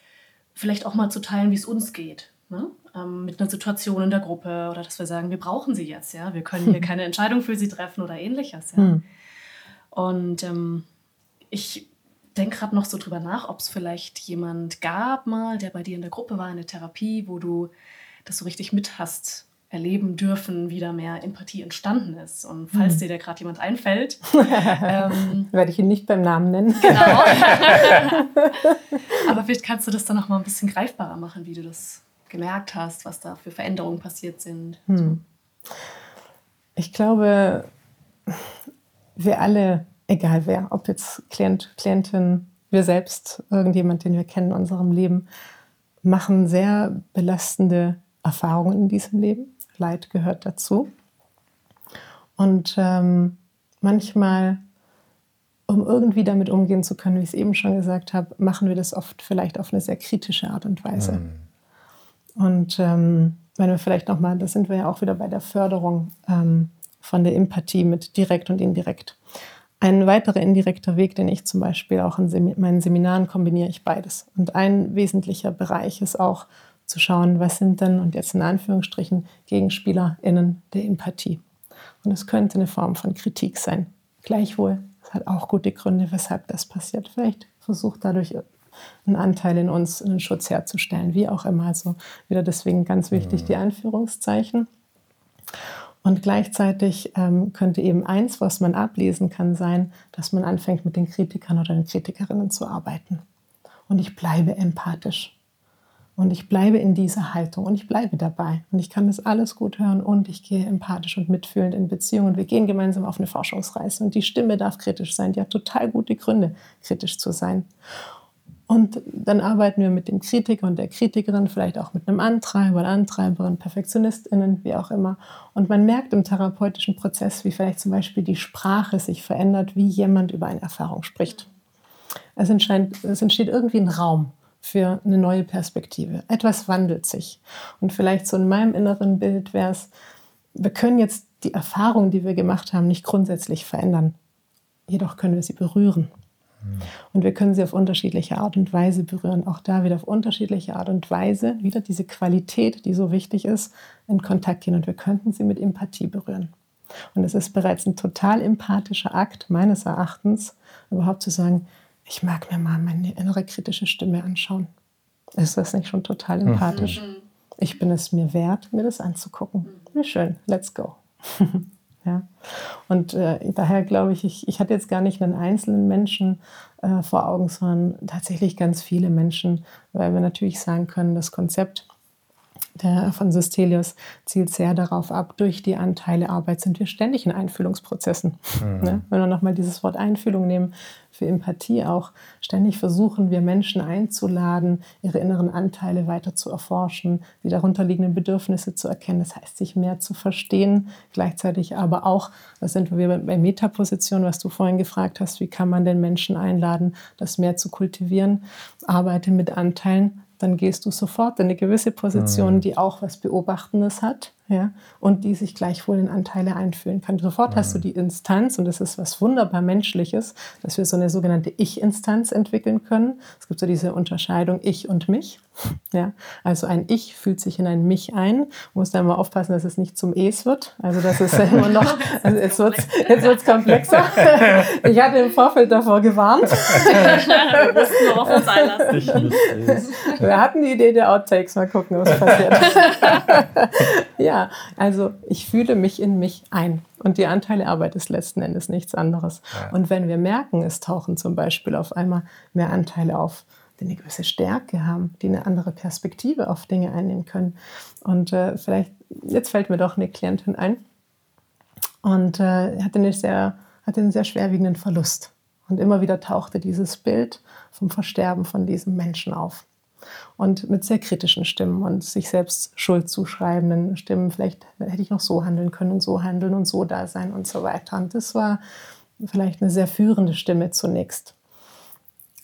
Speaker 1: vielleicht auch mal zu teilen, wie es uns geht. Ne? Ähm, mit einer Situation in der Gruppe oder dass wir sagen, wir brauchen sie jetzt, ja, wir können hier keine Entscheidung für sie treffen oder ähnliches. Ja? Hm. Und ähm, ich denke gerade noch so drüber nach, ob es vielleicht jemand gab mal, der bei dir in der Gruppe war, in der Therapie, wo du das so richtig mit hast erleben dürfen, wie da mehr Empathie entstanden ist. Und falls mhm. dir da gerade jemand einfällt,
Speaker 2: ähm, werde ich ihn nicht beim Namen nennen. Genau.
Speaker 1: Aber vielleicht kannst du das dann noch mal ein bisschen greifbarer machen, wie du das gemerkt hast, was da für Veränderungen passiert sind. Mhm.
Speaker 2: Ich glaube, wir alle, egal wer, ob jetzt Klient, Klientin, wir selbst, irgendjemand, den wir kennen in unserem Leben, machen sehr belastende Erfahrungen in diesem Leben Leid gehört dazu. Und ähm, manchmal, um irgendwie damit umgehen zu können, wie ich es eben schon gesagt habe, machen wir das oft vielleicht auf eine sehr kritische Art und Weise. Mhm. Und ähm, wenn wir vielleicht nochmal, da sind wir ja auch wieder bei der Förderung ähm, von der Empathie mit direkt und indirekt. Ein weiterer indirekter Weg, den ich zum Beispiel auch in meinen Seminaren kombiniere ich beides. Und ein wesentlicher Bereich ist auch zu schauen, was sind denn, und jetzt in Anführungsstrichen, GegenspielerInnen der Empathie. Und es könnte eine Form von Kritik sein. Gleichwohl, es hat auch gute Gründe, weshalb das passiert. Vielleicht versucht dadurch einen Anteil in uns, einen Schutz herzustellen, wie auch immer. Also wieder deswegen ganz wichtig die Anführungszeichen. Und gleichzeitig ähm, könnte eben eins, was man ablesen kann, sein, dass man anfängt, mit den Kritikern oder den Kritikerinnen zu arbeiten. Und ich bleibe empathisch. Und ich bleibe in dieser Haltung und ich bleibe dabei. Und ich kann das alles gut hören und ich gehe empathisch und mitfühlend in Beziehungen. Und wir gehen gemeinsam auf eine Forschungsreise. Und die Stimme darf kritisch sein. Die hat total gute Gründe, kritisch zu sein. Und dann arbeiten wir mit dem Kritiker und der Kritikerin, vielleicht auch mit einem Antreiber oder Antreiberin, PerfektionistInnen, wie auch immer. Und man merkt im therapeutischen Prozess, wie vielleicht zum Beispiel die Sprache sich verändert, wie jemand über eine Erfahrung spricht. Es, es entsteht irgendwie ein Raum für eine neue Perspektive. Etwas wandelt sich. Und vielleicht so in meinem inneren Bild wäre es, wir können jetzt die Erfahrung, die wir gemacht haben, nicht grundsätzlich verändern. Jedoch können wir sie berühren. Und wir können sie auf unterschiedliche Art und Weise berühren. Auch da wieder auf unterschiedliche Art und Weise, wieder diese Qualität, die so wichtig ist, in Kontakt gehen. Und wir könnten sie mit Empathie berühren. Und es ist bereits ein total empathischer Akt, meines Erachtens, überhaupt zu sagen, ich mag mir mal meine innere kritische Stimme anschauen. Ist das nicht schon total mhm. empathisch? Mhm. Ich bin es mir wert, mir das anzugucken. Wie schön, let's go. Ja. Und äh, daher glaube ich, ich, ich hatte jetzt gar nicht einen einzelnen Menschen äh, vor Augen, sondern tatsächlich ganz viele Menschen, weil wir natürlich sagen können, das Konzept der von Systelius zielt sehr darauf ab, durch die Anteile Arbeit sind wir ständig in Einfühlungsprozessen. Mhm. Ne? Wenn wir nochmal dieses Wort Einfühlung nehmen, für Empathie auch, ständig versuchen wir Menschen einzuladen, ihre inneren Anteile weiter zu erforschen, die darunterliegenden Bedürfnisse zu erkennen, das heißt, sich mehr zu verstehen, gleichzeitig aber auch, da sind wir bei Metaposition, was du vorhin gefragt hast, wie kann man den Menschen einladen, das mehr zu kultivieren, arbeite mit Anteilen, dann gehst du sofort in eine gewisse Position, mhm. die auch was Beobachtendes hat ja, und die sich gleichwohl in Anteile einfühlen kann. Sofort mhm. hast du die Instanz, und das ist was wunderbar Menschliches, dass wir so eine sogenannte Ich-Instanz entwickeln können. Es gibt so diese Unterscheidung Ich und Mich. Ja, also ein Ich fühlt sich in ein Mich ein. Muss da immer aufpassen, dass es nicht zum Es wird. Also das ist ja immer noch, also jetzt wird es jetzt wird's komplexer. Ich hatte im Vorfeld davor gewarnt. Wir mussten nur auf uns einlassen. Wir hatten die Idee der Outtakes. Mal gucken, was passiert. Ja, also ich fühle mich in mich ein. Und die Anteile Arbeit ist letzten Endes nichts anderes. Ja. Und wenn wir merken, es tauchen zum Beispiel auf einmal mehr Anteile auf, die eine gewisse Stärke haben, die eine andere Perspektive auf Dinge einnehmen können. Und äh, vielleicht, jetzt fällt mir doch eine Klientin ein und äh, hatte, eine sehr, hatte einen sehr schwerwiegenden Verlust. Und immer wieder tauchte dieses Bild vom Versterben von diesem Menschen auf und mit sehr kritischen Stimmen und sich selbst Schuld zuschreibenden Stimmen. Vielleicht hätte ich noch so handeln können und so handeln und so da sein und so weiter. Und das war vielleicht eine sehr führende Stimme zunächst.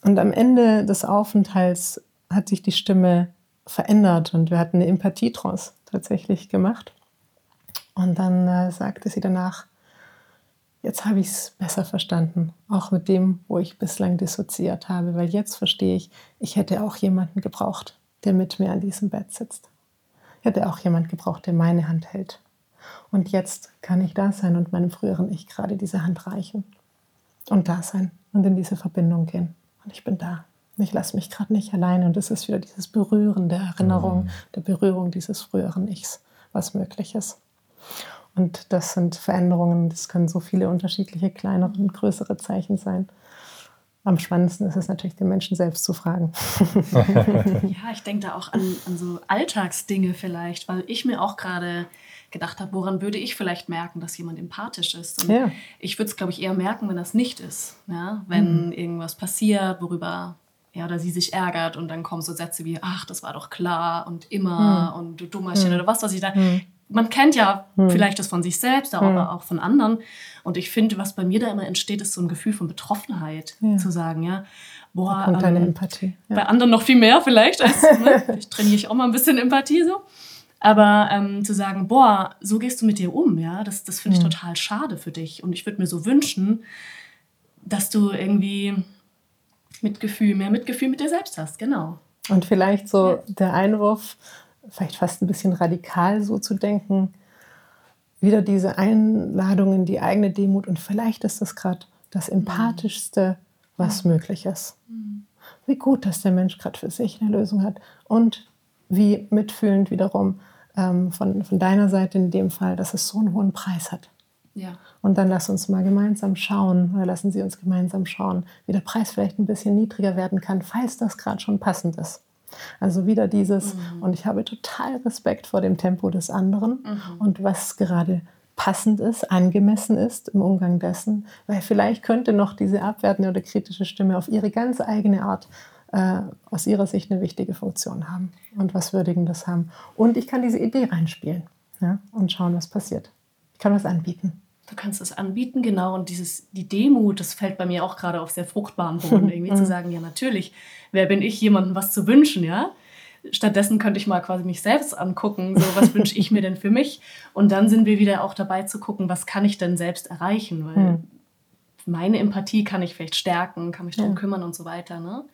Speaker 2: Und am Ende des Aufenthalts hat sich die Stimme verändert und wir hatten eine Empathietrance tatsächlich gemacht. Und dann äh, sagte sie danach, jetzt habe ich es besser verstanden, auch mit dem, wo ich bislang dissoziiert habe, weil jetzt verstehe ich, ich hätte auch jemanden gebraucht, der mit mir an diesem Bett sitzt. Ich hätte auch jemanden gebraucht, der meine Hand hält. Und jetzt kann ich da sein und meinem früheren Ich gerade diese Hand reichen und da sein und in diese Verbindung gehen. Und ich bin da. Ich lasse mich gerade nicht alleine. Und es ist wieder dieses Berühren der Erinnerung, mhm. der Berührung dieses früheren Ichs, was möglich ist. Und das sind Veränderungen, das können so viele unterschiedliche kleinere und größere Zeichen sein. Am spannendsten ist es natürlich, den Menschen selbst zu fragen.
Speaker 1: ja, ich denke da auch an, an so Alltagsdinge vielleicht, weil ich mir auch gerade gedacht habe, woran würde ich vielleicht merken, dass jemand empathisch ist. Und ja. ich würde es, glaube ich, eher merken, wenn das nicht ist. Ja? Wenn mhm. irgendwas passiert, worüber er oder sie sich ärgert und dann kommen so Sätze wie, ach, das war doch klar und immer mhm. und du Dummerchen mhm. oder was, was ich da. Mhm man kennt ja hm. vielleicht das von sich selbst, aber hm. auch von anderen. Und ich finde, was bei mir da immer entsteht, ist so ein Gefühl von Betroffenheit, ja. zu sagen, ja, boah,
Speaker 2: ähm, Empathie.
Speaker 1: Ja. Bei anderen noch viel mehr vielleicht. Als, ne? Vielleicht trainiere ich auch mal ein bisschen Empathie so. Aber ähm, zu sagen, boah, so gehst du mit dir um, ja, das, das finde ich hm. total schade für dich. Und ich würde mir so wünschen, dass du irgendwie Mitgefühl, mehr Mitgefühl mit dir selbst hast, genau.
Speaker 2: Und vielleicht so ja. der Einwurf, vielleicht fast ein bisschen radikal so zu denken, wieder diese Einladung in die eigene Demut und vielleicht ist das gerade das Empathischste, was möglich ist. Wie gut, dass der Mensch gerade für sich eine Lösung hat und wie mitfühlend wiederum ähm, von, von deiner Seite in dem Fall, dass es so einen hohen Preis hat. Ja. Und dann lass uns mal gemeinsam schauen, oder lassen Sie uns gemeinsam schauen, wie der Preis vielleicht ein bisschen niedriger werden kann, falls das gerade schon passend ist. Also wieder dieses, mhm. und ich habe total Respekt vor dem Tempo des anderen mhm. und was gerade passend ist, angemessen ist im Umgang dessen, weil vielleicht könnte noch diese abwertende oder kritische Stimme auf ihre ganz eigene Art äh, aus ihrer Sicht eine wichtige Funktion haben und was Würdigendes haben. Und ich kann diese Idee reinspielen ja, und schauen, was passiert. Ich kann was anbieten.
Speaker 1: Du kannst es anbieten, genau. Und dieses, die Demut, das fällt bei mir auch gerade auf sehr fruchtbaren Boden, irgendwie zu sagen, ja, natürlich, wer bin ich, jemandem was zu wünschen, ja? Stattdessen könnte ich mal quasi mich selbst angucken, so was wünsche ich mir denn für mich? Und dann sind wir wieder auch dabei zu gucken, was kann ich denn selbst erreichen? Weil mhm. meine Empathie kann ich vielleicht stärken, kann mich darum ja. kümmern und so weiter. Ne?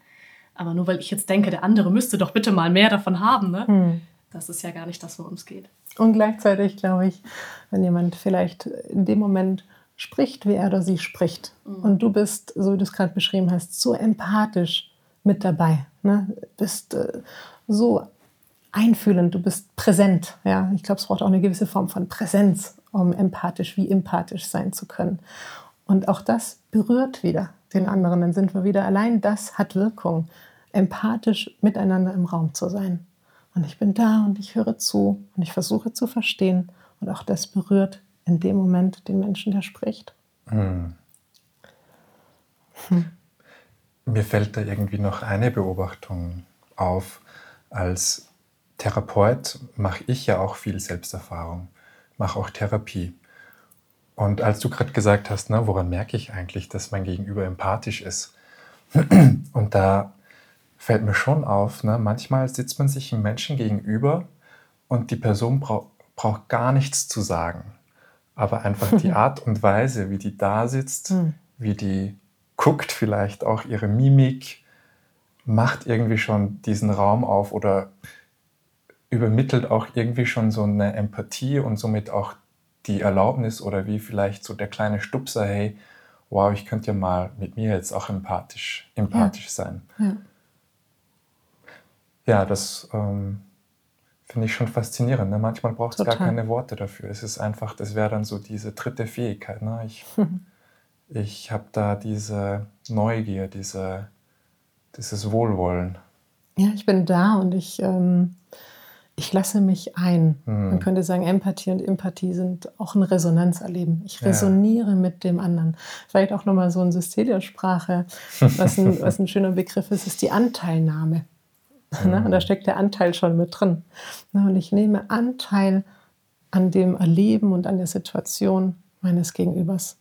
Speaker 1: Aber nur weil ich jetzt denke, der andere müsste doch bitte mal mehr davon haben, ne? Mhm. Das ist ja gar nicht das, worum es geht.
Speaker 2: Und gleichzeitig glaube ich, wenn jemand vielleicht in dem Moment spricht, wie er oder sie spricht, mhm. und du bist, so wie du es gerade beschrieben hast, so empathisch mit dabei, ne? bist äh, so einfühlend, du bist präsent. Ja? Ich glaube, es braucht auch eine gewisse Form von Präsenz, um empathisch wie empathisch sein zu können. Und auch das berührt wieder den anderen. Dann sind wir wieder, allein das hat Wirkung, empathisch miteinander im Raum zu sein. Und ich bin da und ich höre zu und ich versuche zu verstehen. Und auch das berührt in dem Moment den Menschen, der spricht. Hm.
Speaker 3: Hm. Mir fällt da irgendwie noch eine Beobachtung auf. Als Therapeut mache ich ja auch viel Selbsterfahrung, mache auch Therapie. Und als du gerade gesagt hast, ne, woran merke ich eigentlich, dass mein Gegenüber empathisch ist? Und da fällt mir schon auf, ne, manchmal sitzt man sich einem Menschen gegenüber und die Person braucht braucht gar nichts zu sagen. Aber einfach die Art und Weise, wie die da sitzt, hm. wie die guckt, vielleicht auch ihre Mimik, macht irgendwie schon diesen Raum auf oder übermittelt auch irgendwie schon so eine Empathie und somit auch die Erlaubnis oder wie vielleicht so der kleine Stupser, hey, wow, ich könnte ja mal mit mir jetzt auch empathisch, empathisch ja. sein. Ja, ja das ähm, finde ich schon faszinierend. Ne? Manchmal braucht es gar keine Worte dafür. Es ist einfach, das wäre dann so diese dritte Fähigkeit. Ne? Ich, ich habe da diese Neugier, diese dieses Wohlwollen.
Speaker 2: Ja, ich bin da und ich, ähm, ich lasse mich ein. Mhm. Man könnte sagen, Empathie und Empathie sind auch ein Resonanzerleben. Ich resoniere ja. mit dem anderen. Vielleicht auch nochmal so eine Systelia-Sprache, was was ein schöner Begriff ist, ist die Anteilnahme. Mhm. Und da steckt der Anteil schon mit drin. Und ich nehme Anteil an dem Erleben und an der Situation meines Gegenübers.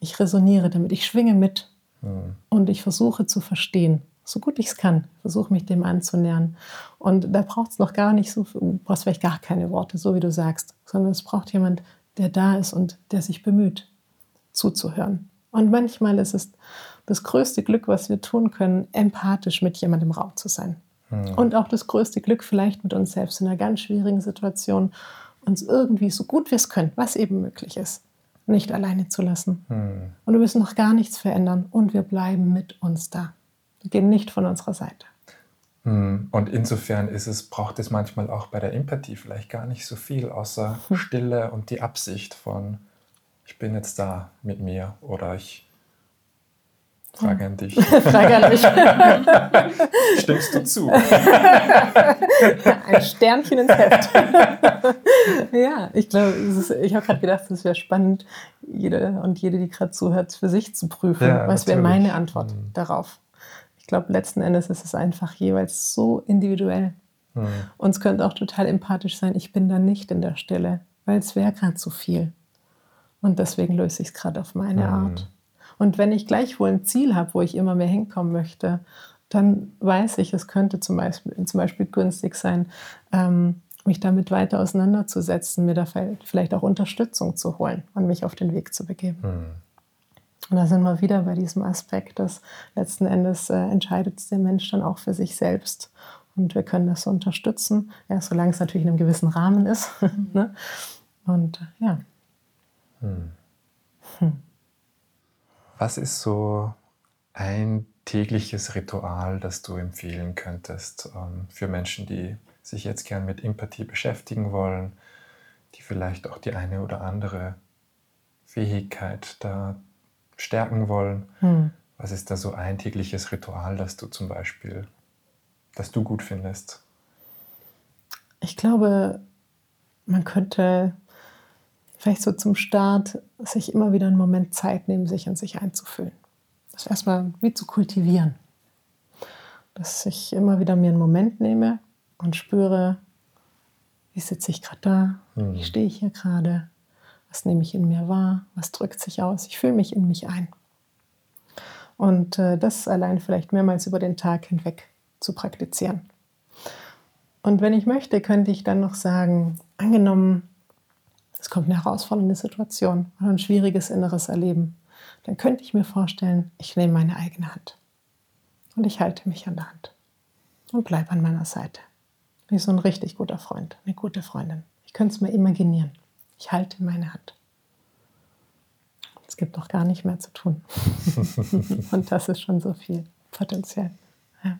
Speaker 2: Ich resoniere damit, ich schwinge mit mhm. und ich versuche zu verstehen so gut ich es kann, versuche mich dem anzunähern. Und da braucht es noch gar nicht so, du brauchst vielleicht gar keine Worte, so wie du sagst, sondern es braucht jemand, der da ist und der sich bemüht, zuzuhören. Und manchmal ist es das größte Glück, was wir tun können, empathisch mit jemandem im Raum zu sein. Mhm. Und auch das größte Glück vielleicht mit uns selbst in einer ganz schwierigen Situation, uns irgendwie so gut wir es können, was eben möglich ist, nicht alleine zu lassen. Mhm. Und wir müssen noch gar nichts verändern und wir bleiben mit uns da gehen nicht von unserer Seite.
Speaker 3: Hm. Und insofern ist es, braucht es manchmal auch bei der Empathie vielleicht gar nicht so viel, außer hm. Stille und die Absicht von, ich bin jetzt da mit mir oder ich frage an dich. frage an mich. Stimmst du zu?
Speaker 2: Ein Sternchen ins Heft. ja, ich glaube, ich habe gerade gedacht, es wäre spannend, jede und jede, die gerade zuhört, für sich zu prüfen. Ja, was wäre meine Antwort mhm. darauf? Ich glaube, letzten Endes ist es einfach jeweils so individuell. Mhm. Und es könnte auch total empathisch sein, ich bin da nicht in der Stelle, weil es wäre gerade zu viel. Und deswegen löse ich es gerade auf meine mhm. Art. Und wenn ich gleichwohl ein Ziel habe, wo ich immer mehr hinkommen möchte, dann weiß ich, es könnte zum Beispiel, zum Beispiel günstig sein, ähm, mich damit weiter auseinanderzusetzen, mir da vielleicht auch Unterstützung zu holen und mich auf den Weg zu begeben. Mhm. Und da sind wir wieder bei diesem Aspekt, dass letzten Endes äh, entscheidet der Mensch dann auch für sich selbst. Und wir können das so unterstützen, ja, solange es natürlich in einem gewissen Rahmen ist. ne? Und äh, ja. Hm.
Speaker 3: Hm. Was ist so ein tägliches Ritual, das du empfehlen könntest ähm, für Menschen, die sich jetzt gern mit Empathie beschäftigen wollen, die vielleicht auch die eine oder andere Fähigkeit da stärken wollen. Hm. Was ist da so ein tägliches Ritual, das du zum Beispiel, das du gut findest?
Speaker 2: Ich glaube, man könnte vielleicht so zum Start sich immer wieder einen Moment Zeit nehmen, sich in sich einzufühlen. Das erstmal wie zu kultivieren. Dass ich immer wieder mir einen Moment nehme und spüre, wie sitze ich gerade da, wie stehe ich hier gerade, Was nehme ich in mir wahr? Was drückt sich aus? Ich fühle mich in mich ein. Und äh, das allein vielleicht mehrmals über den Tag hinweg zu praktizieren. Und wenn ich möchte, könnte ich dann noch sagen, angenommen, es kommt eine herausfordernde Situation oder ein schwieriges inneres Erleben, dann könnte ich mir vorstellen, ich nehme meine eigene Hand und ich halte mich an der Hand und bleibe an meiner Seite. Wie so ein richtig guter Freund, eine gute Freundin. Ich könnte es mir imaginieren. Ich halte meine Hand. Es gibt noch gar nicht mehr zu tun. und das ist schon so viel potenziell. Ja.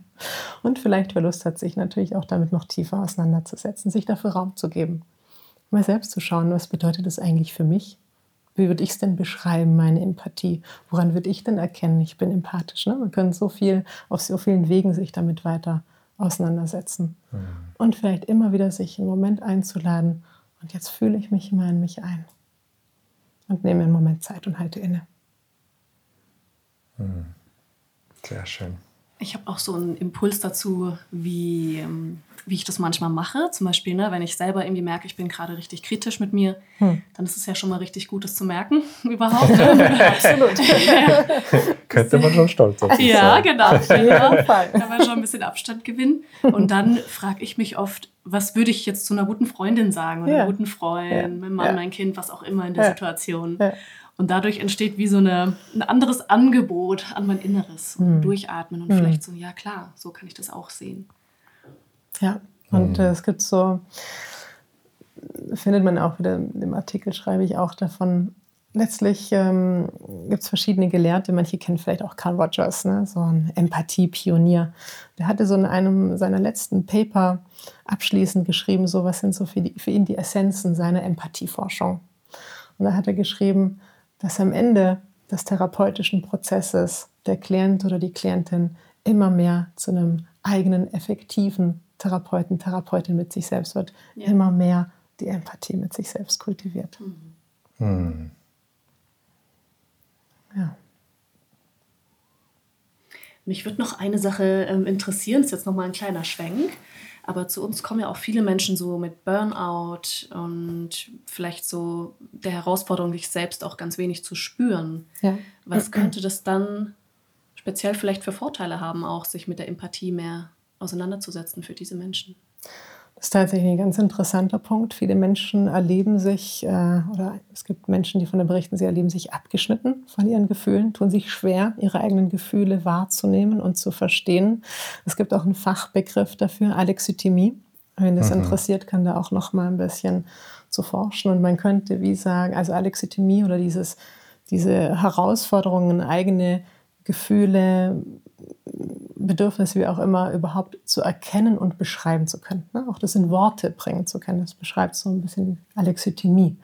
Speaker 2: Und vielleicht, wer Lust hat, sich natürlich auch damit noch tiefer auseinanderzusetzen, sich dafür Raum zu geben. Mal selbst zu schauen, was bedeutet das eigentlich für mich? Wie würde ich es denn beschreiben, meine Empathie? Woran würde ich denn erkennen, ich bin empathisch? Ne? Man kann so viel, auf so vielen Wegen sich damit weiter auseinandersetzen. Mhm. Und vielleicht immer wieder sich einen Moment einzuladen. Und jetzt fühle ich mich immer in mich ein. Und nehme einen Moment Zeit und halte inne.
Speaker 3: Mhm. Sehr schön.
Speaker 1: Ich habe auch so einen Impuls dazu, wie, ähm, wie ich das manchmal mache. Zum Beispiel, ne, wenn ich selber irgendwie merke, ich bin gerade richtig kritisch mit mir, hm. dann ist es ja schon mal richtig gut, das zu merken überhaupt. Absolut.
Speaker 3: ja. Könnte man schon stolz auf sich
Speaker 1: Ja, sein. genau. Ja, kann man schon ein bisschen Abstand gewinnen. Und dann frage ich mich oft, was würde ich jetzt zu einer guten Freundin sagen oder ja. einem guten Freund, ja. meinem Mann, mein Kind, was auch immer in der Situation. Und dadurch entsteht wie so eine, ein anderes Angebot an mein Inneres. Und mhm. durchatmen und mhm. vielleicht so, ja klar, so kann ich das auch sehen.
Speaker 2: Ja, und äh, es gibt so, findet man auch wieder im Artikel, schreibe ich auch davon, letztlich ähm, gibt es verschiedene Gelehrte, manche kennen vielleicht auch Carl Rogers, ne? so ein Empathie-Pionier. Der hatte so in einem seiner letzten Paper abschließend geschrieben, so was sind so für, die, für ihn die Essenzen seiner Empathieforschung. Und da hat er geschrieben, dass am Ende des therapeutischen Prozesses der Klient oder die Klientin immer mehr zu einem eigenen, effektiven Therapeuten, Therapeutin mit sich selbst wird, ja. immer mehr die Empathie mit sich selbst kultiviert. Mhm. Hm.
Speaker 1: Ja. Mich würde noch eine Sache ähm, interessieren, das ist jetzt nochmal ein kleiner Schwenk. Aber zu uns kommen ja auch viele Menschen so mit Burnout und vielleicht so der Herausforderung, sich selbst auch ganz wenig zu spüren. Ja. Was könnte das dann speziell vielleicht für Vorteile haben, auch sich mit der Empathie mehr auseinanderzusetzen für diese Menschen?
Speaker 2: Das ist tatsächlich ein ganz interessanter Punkt. Viele Menschen erleben sich, äh, oder es gibt Menschen, die von der berichten, sie erleben sich abgeschnitten von ihren Gefühlen, tun sich schwer, ihre eigenen Gefühle wahrzunehmen und zu verstehen. Es gibt auch einen Fachbegriff dafür, Alexithymie. Wenn das mhm. interessiert, kann da auch noch mal ein bisschen zu forschen. Und man könnte wie sagen, also Alexithymie oder dieses, diese Herausforderungen, eigene Gefühle Bedürfnis, wie auch immer, überhaupt zu erkennen und beschreiben zu können. Ne? Auch das in Worte bringen zu können. Das beschreibt so ein bisschen Alexithymie.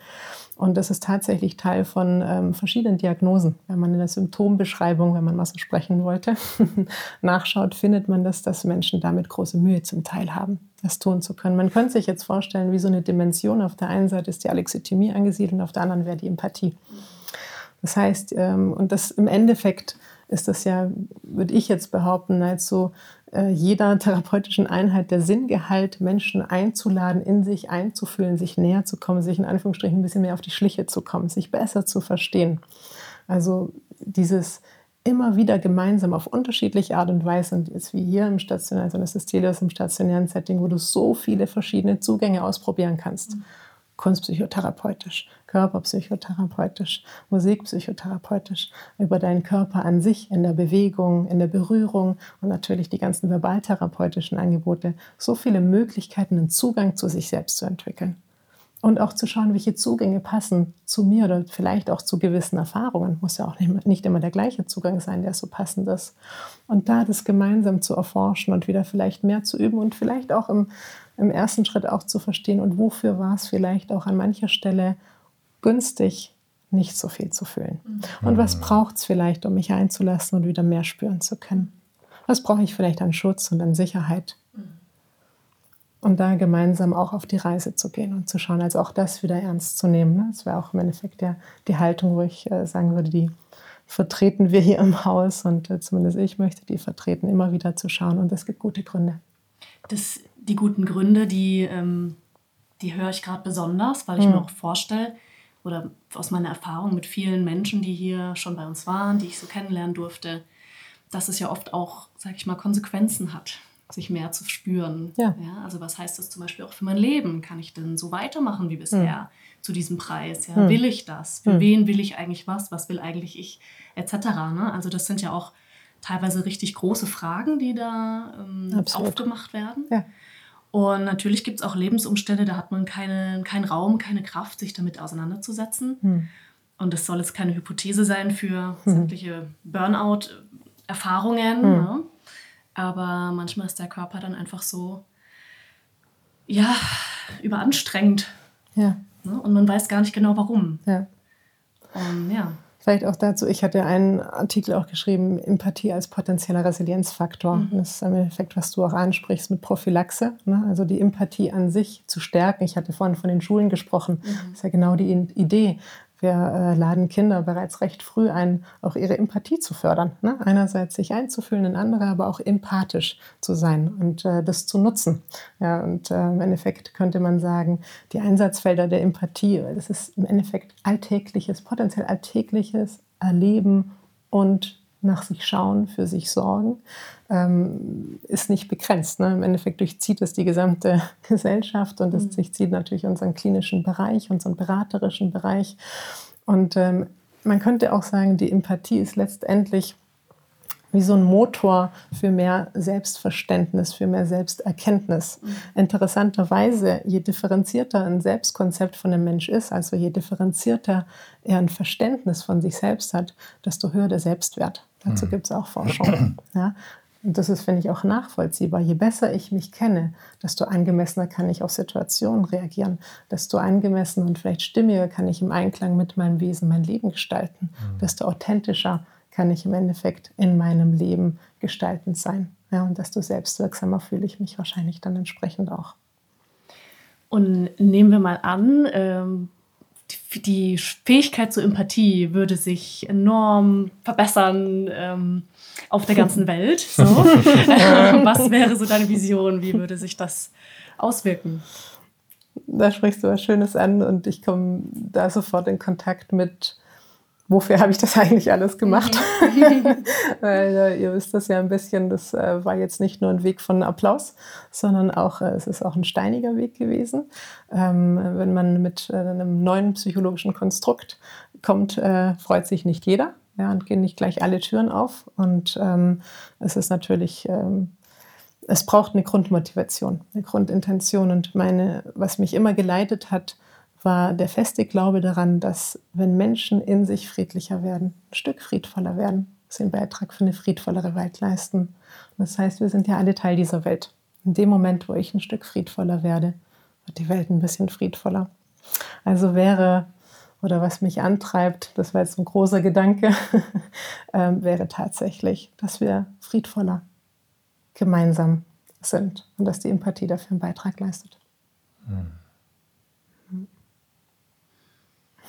Speaker 2: Und das ist tatsächlich Teil von ähm, verschiedenen Diagnosen. Wenn man in der Symptombeschreibung, wenn man mal so sprechen wollte, nachschaut, findet man das, dass Menschen damit große Mühe zum Teil haben, das tun zu können. Man könnte sich jetzt vorstellen, wie so eine Dimension. Auf der einen Seite ist die Alexithymie angesiedelt und auf der anderen wäre die Empathie. Das heißt, ähm, und das im Endeffekt ist das ja, würde ich jetzt behaupten, so äh, jeder therapeutischen Einheit der Sinngehalt, Menschen einzuladen, in sich einzufühlen, sich näher zu kommen, sich in Anführungsstrichen ein bisschen mehr auf die Schliche zu kommen, sich besser zu verstehen. Also dieses immer wieder gemeinsam auf unterschiedliche Art und Weise und jetzt wie hier im stationären, also das ist im stationären Setting, wo du so viele verschiedene Zugänge ausprobieren kannst. Mhm. Kunstpsychotherapeutisch, Körperpsychotherapeutisch, Musikpsychotherapeutisch, über deinen Körper an sich, in der Bewegung, in der Berührung und natürlich die ganzen verbaltherapeutischen Angebote, so viele Möglichkeiten, einen Zugang zu sich selbst zu entwickeln. Und auch zu schauen, welche Zugänge passen zu mir oder vielleicht auch zu gewissen Erfahrungen. Muss ja auch nicht immer der gleiche Zugang sein, der so passend ist. Und da das gemeinsam zu erforschen und wieder vielleicht mehr zu üben und vielleicht auch im, im ersten Schritt auch zu verstehen und wofür war es vielleicht auch an mancher Stelle günstig, nicht so viel zu fühlen. Mhm. Und was braucht es vielleicht, um mich einzulassen und wieder mehr spüren zu können? Was brauche ich vielleicht an Schutz und an Sicherheit? Und da gemeinsam auch auf die Reise zu gehen und zu schauen, also auch das wieder ernst zu nehmen. Ne? Das wäre auch im Endeffekt der, die Haltung, wo ich äh, sagen würde, die vertreten wir hier im Haus und äh, zumindest ich möchte die vertreten, immer wieder zu schauen. Und es gibt gute Gründe.
Speaker 1: Das, die guten Gründe, die, ähm, die höre ich gerade besonders, weil ich mhm. mir auch vorstelle, oder aus meiner Erfahrung mit vielen Menschen, die hier schon bei uns waren, die ich so kennenlernen durfte, dass es ja oft auch, sag ich mal, Konsequenzen hat, sich mehr zu spüren. Ja. ja. also was heißt das zum Beispiel auch für mein Leben? Kann ich denn so weitermachen wie bisher? Mhm. Zu diesem Preis, ja, mhm. will ich das? Für mhm. wen will ich eigentlich was? Was will eigentlich ich? Etc. Ne? Also das sind ja auch teilweise richtig große Fragen, die da ähm, aufgemacht werden. Ja. Und natürlich gibt es auch Lebensumstände, da hat man keine, keinen Raum, keine Kraft, sich damit auseinanderzusetzen. Hm. Und das soll jetzt keine Hypothese sein für hm. sämtliche Burnout-Erfahrungen. Hm. Ne? Aber manchmal ist der Körper dann einfach so, ja, überanstrengend. Ja. Ne? Und man weiß gar nicht genau warum. Ja.
Speaker 2: Und, ja. Vielleicht auch dazu, ich hatte einen Artikel auch geschrieben, Empathie als potenzieller Resilienzfaktor. Mhm. Das ist im Endeffekt, was du auch ansprichst mit Prophylaxe. Ne? Also die Empathie an sich zu stärken. Ich hatte vorhin von den Schulen gesprochen. Mhm. Das ist ja genau die Idee. Wir äh, laden Kinder bereits recht früh ein, auch ihre Empathie zu fördern. Ne? Einerseits sich einzufühlen in andere, aber auch empathisch zu sein und äh, das zu nutzen. Ja, und äh, im Endeffekt könnte man sagen, die Einsatzfelder der Empathie, das ist im Endeffekt alltägliches, potenziell alltägliches Erleben und nach sich schauen, für sich sorgen, ähm, ist nicht begrenzt. Ne? Im Endeffekt durchzieht es die gesamte Gesellschaft und es mhm. durchzieht natürlich unseren klinischen Bereich, unseren beraterischen Bereich. Und ähm, man könnte auch sagen, die Empathie ist letztendlich wie so ein Motor für mehr Selbstverständnis, für mehr Selbsterkenntnis. Mhm. Interessanterweise, je differenzierter ein Selbstkonzept von einem Mensch ist, also je differenzierter er ein Verständnis von sich selbst hat, desto höher der Selbstwert. Dazu mhm. gibt es auch Forschung. Ja? Und das ist, finde ich, auch nachvollziehbar. Je besser ich mich kenne, desto angemessener kann ich auf Situationen reagieren, desto angemessener und vielleicht stimmiger kann ich im Einklang mit meinem Wesen mein Leben gestalten, mhm. desto authentischer kann ich im Endeffekt in meinem Leben gestaltend sein. Ja, und desto selbstwirksamer fühle ich mich wahrscheinlich dann entsprechend auch.
Speaker 1: Und nehmen wir mal an, ähm, die Fähigkeit zur Empathie würde sich enorm verbessern ähm, auf der ganzen Welt. So. Was wäre so deine Vision? Wie würde sich das auswirken?
Speaker 2: Da sprichst du was Schönes an und ich komme da sofort in Kontakt mit wofür habe ich das eigentlich alles gemacht? Mhm. Weil äh, ihr wisst das ja ein bisschen, das äh, war jetzt nicht nur ein Weg von Applaus, sondern auch, äh, es ist auch ein steiniger Weg gewesen. Ähm, wenn man mit äh, einem neuen psychologischen Konstrukt kommt, äh, freut sich nicht jeder. Ja, und gehen nicht gleich alle Türen auf. Und ähm, es ist natürlich, ähm, es braucht eine Grundmotivation, eine Grundintention. Und meine, was mich immer geleitet hat, war der feste Glaube daran, dass wenn Menschen in sich friedlicher werden, ein Stück friedvoller werden, sie einen Beitrag für eine friedvollere Welt leisten. Und das heißt, wir sind ja alle Teil dieser Welt. In dem Moment, wo ich ein Stück friedvoller werde, wird die Welt ein bisschen friedvoller. Also wäre, oder was mich antreibt, das war jetzt ein großer Gedanke, äh, wäre tatsächlich, dass wir friedvoller gemeinsam sind und dass die Empathie dafür einen Beitrag leistet. Mhm.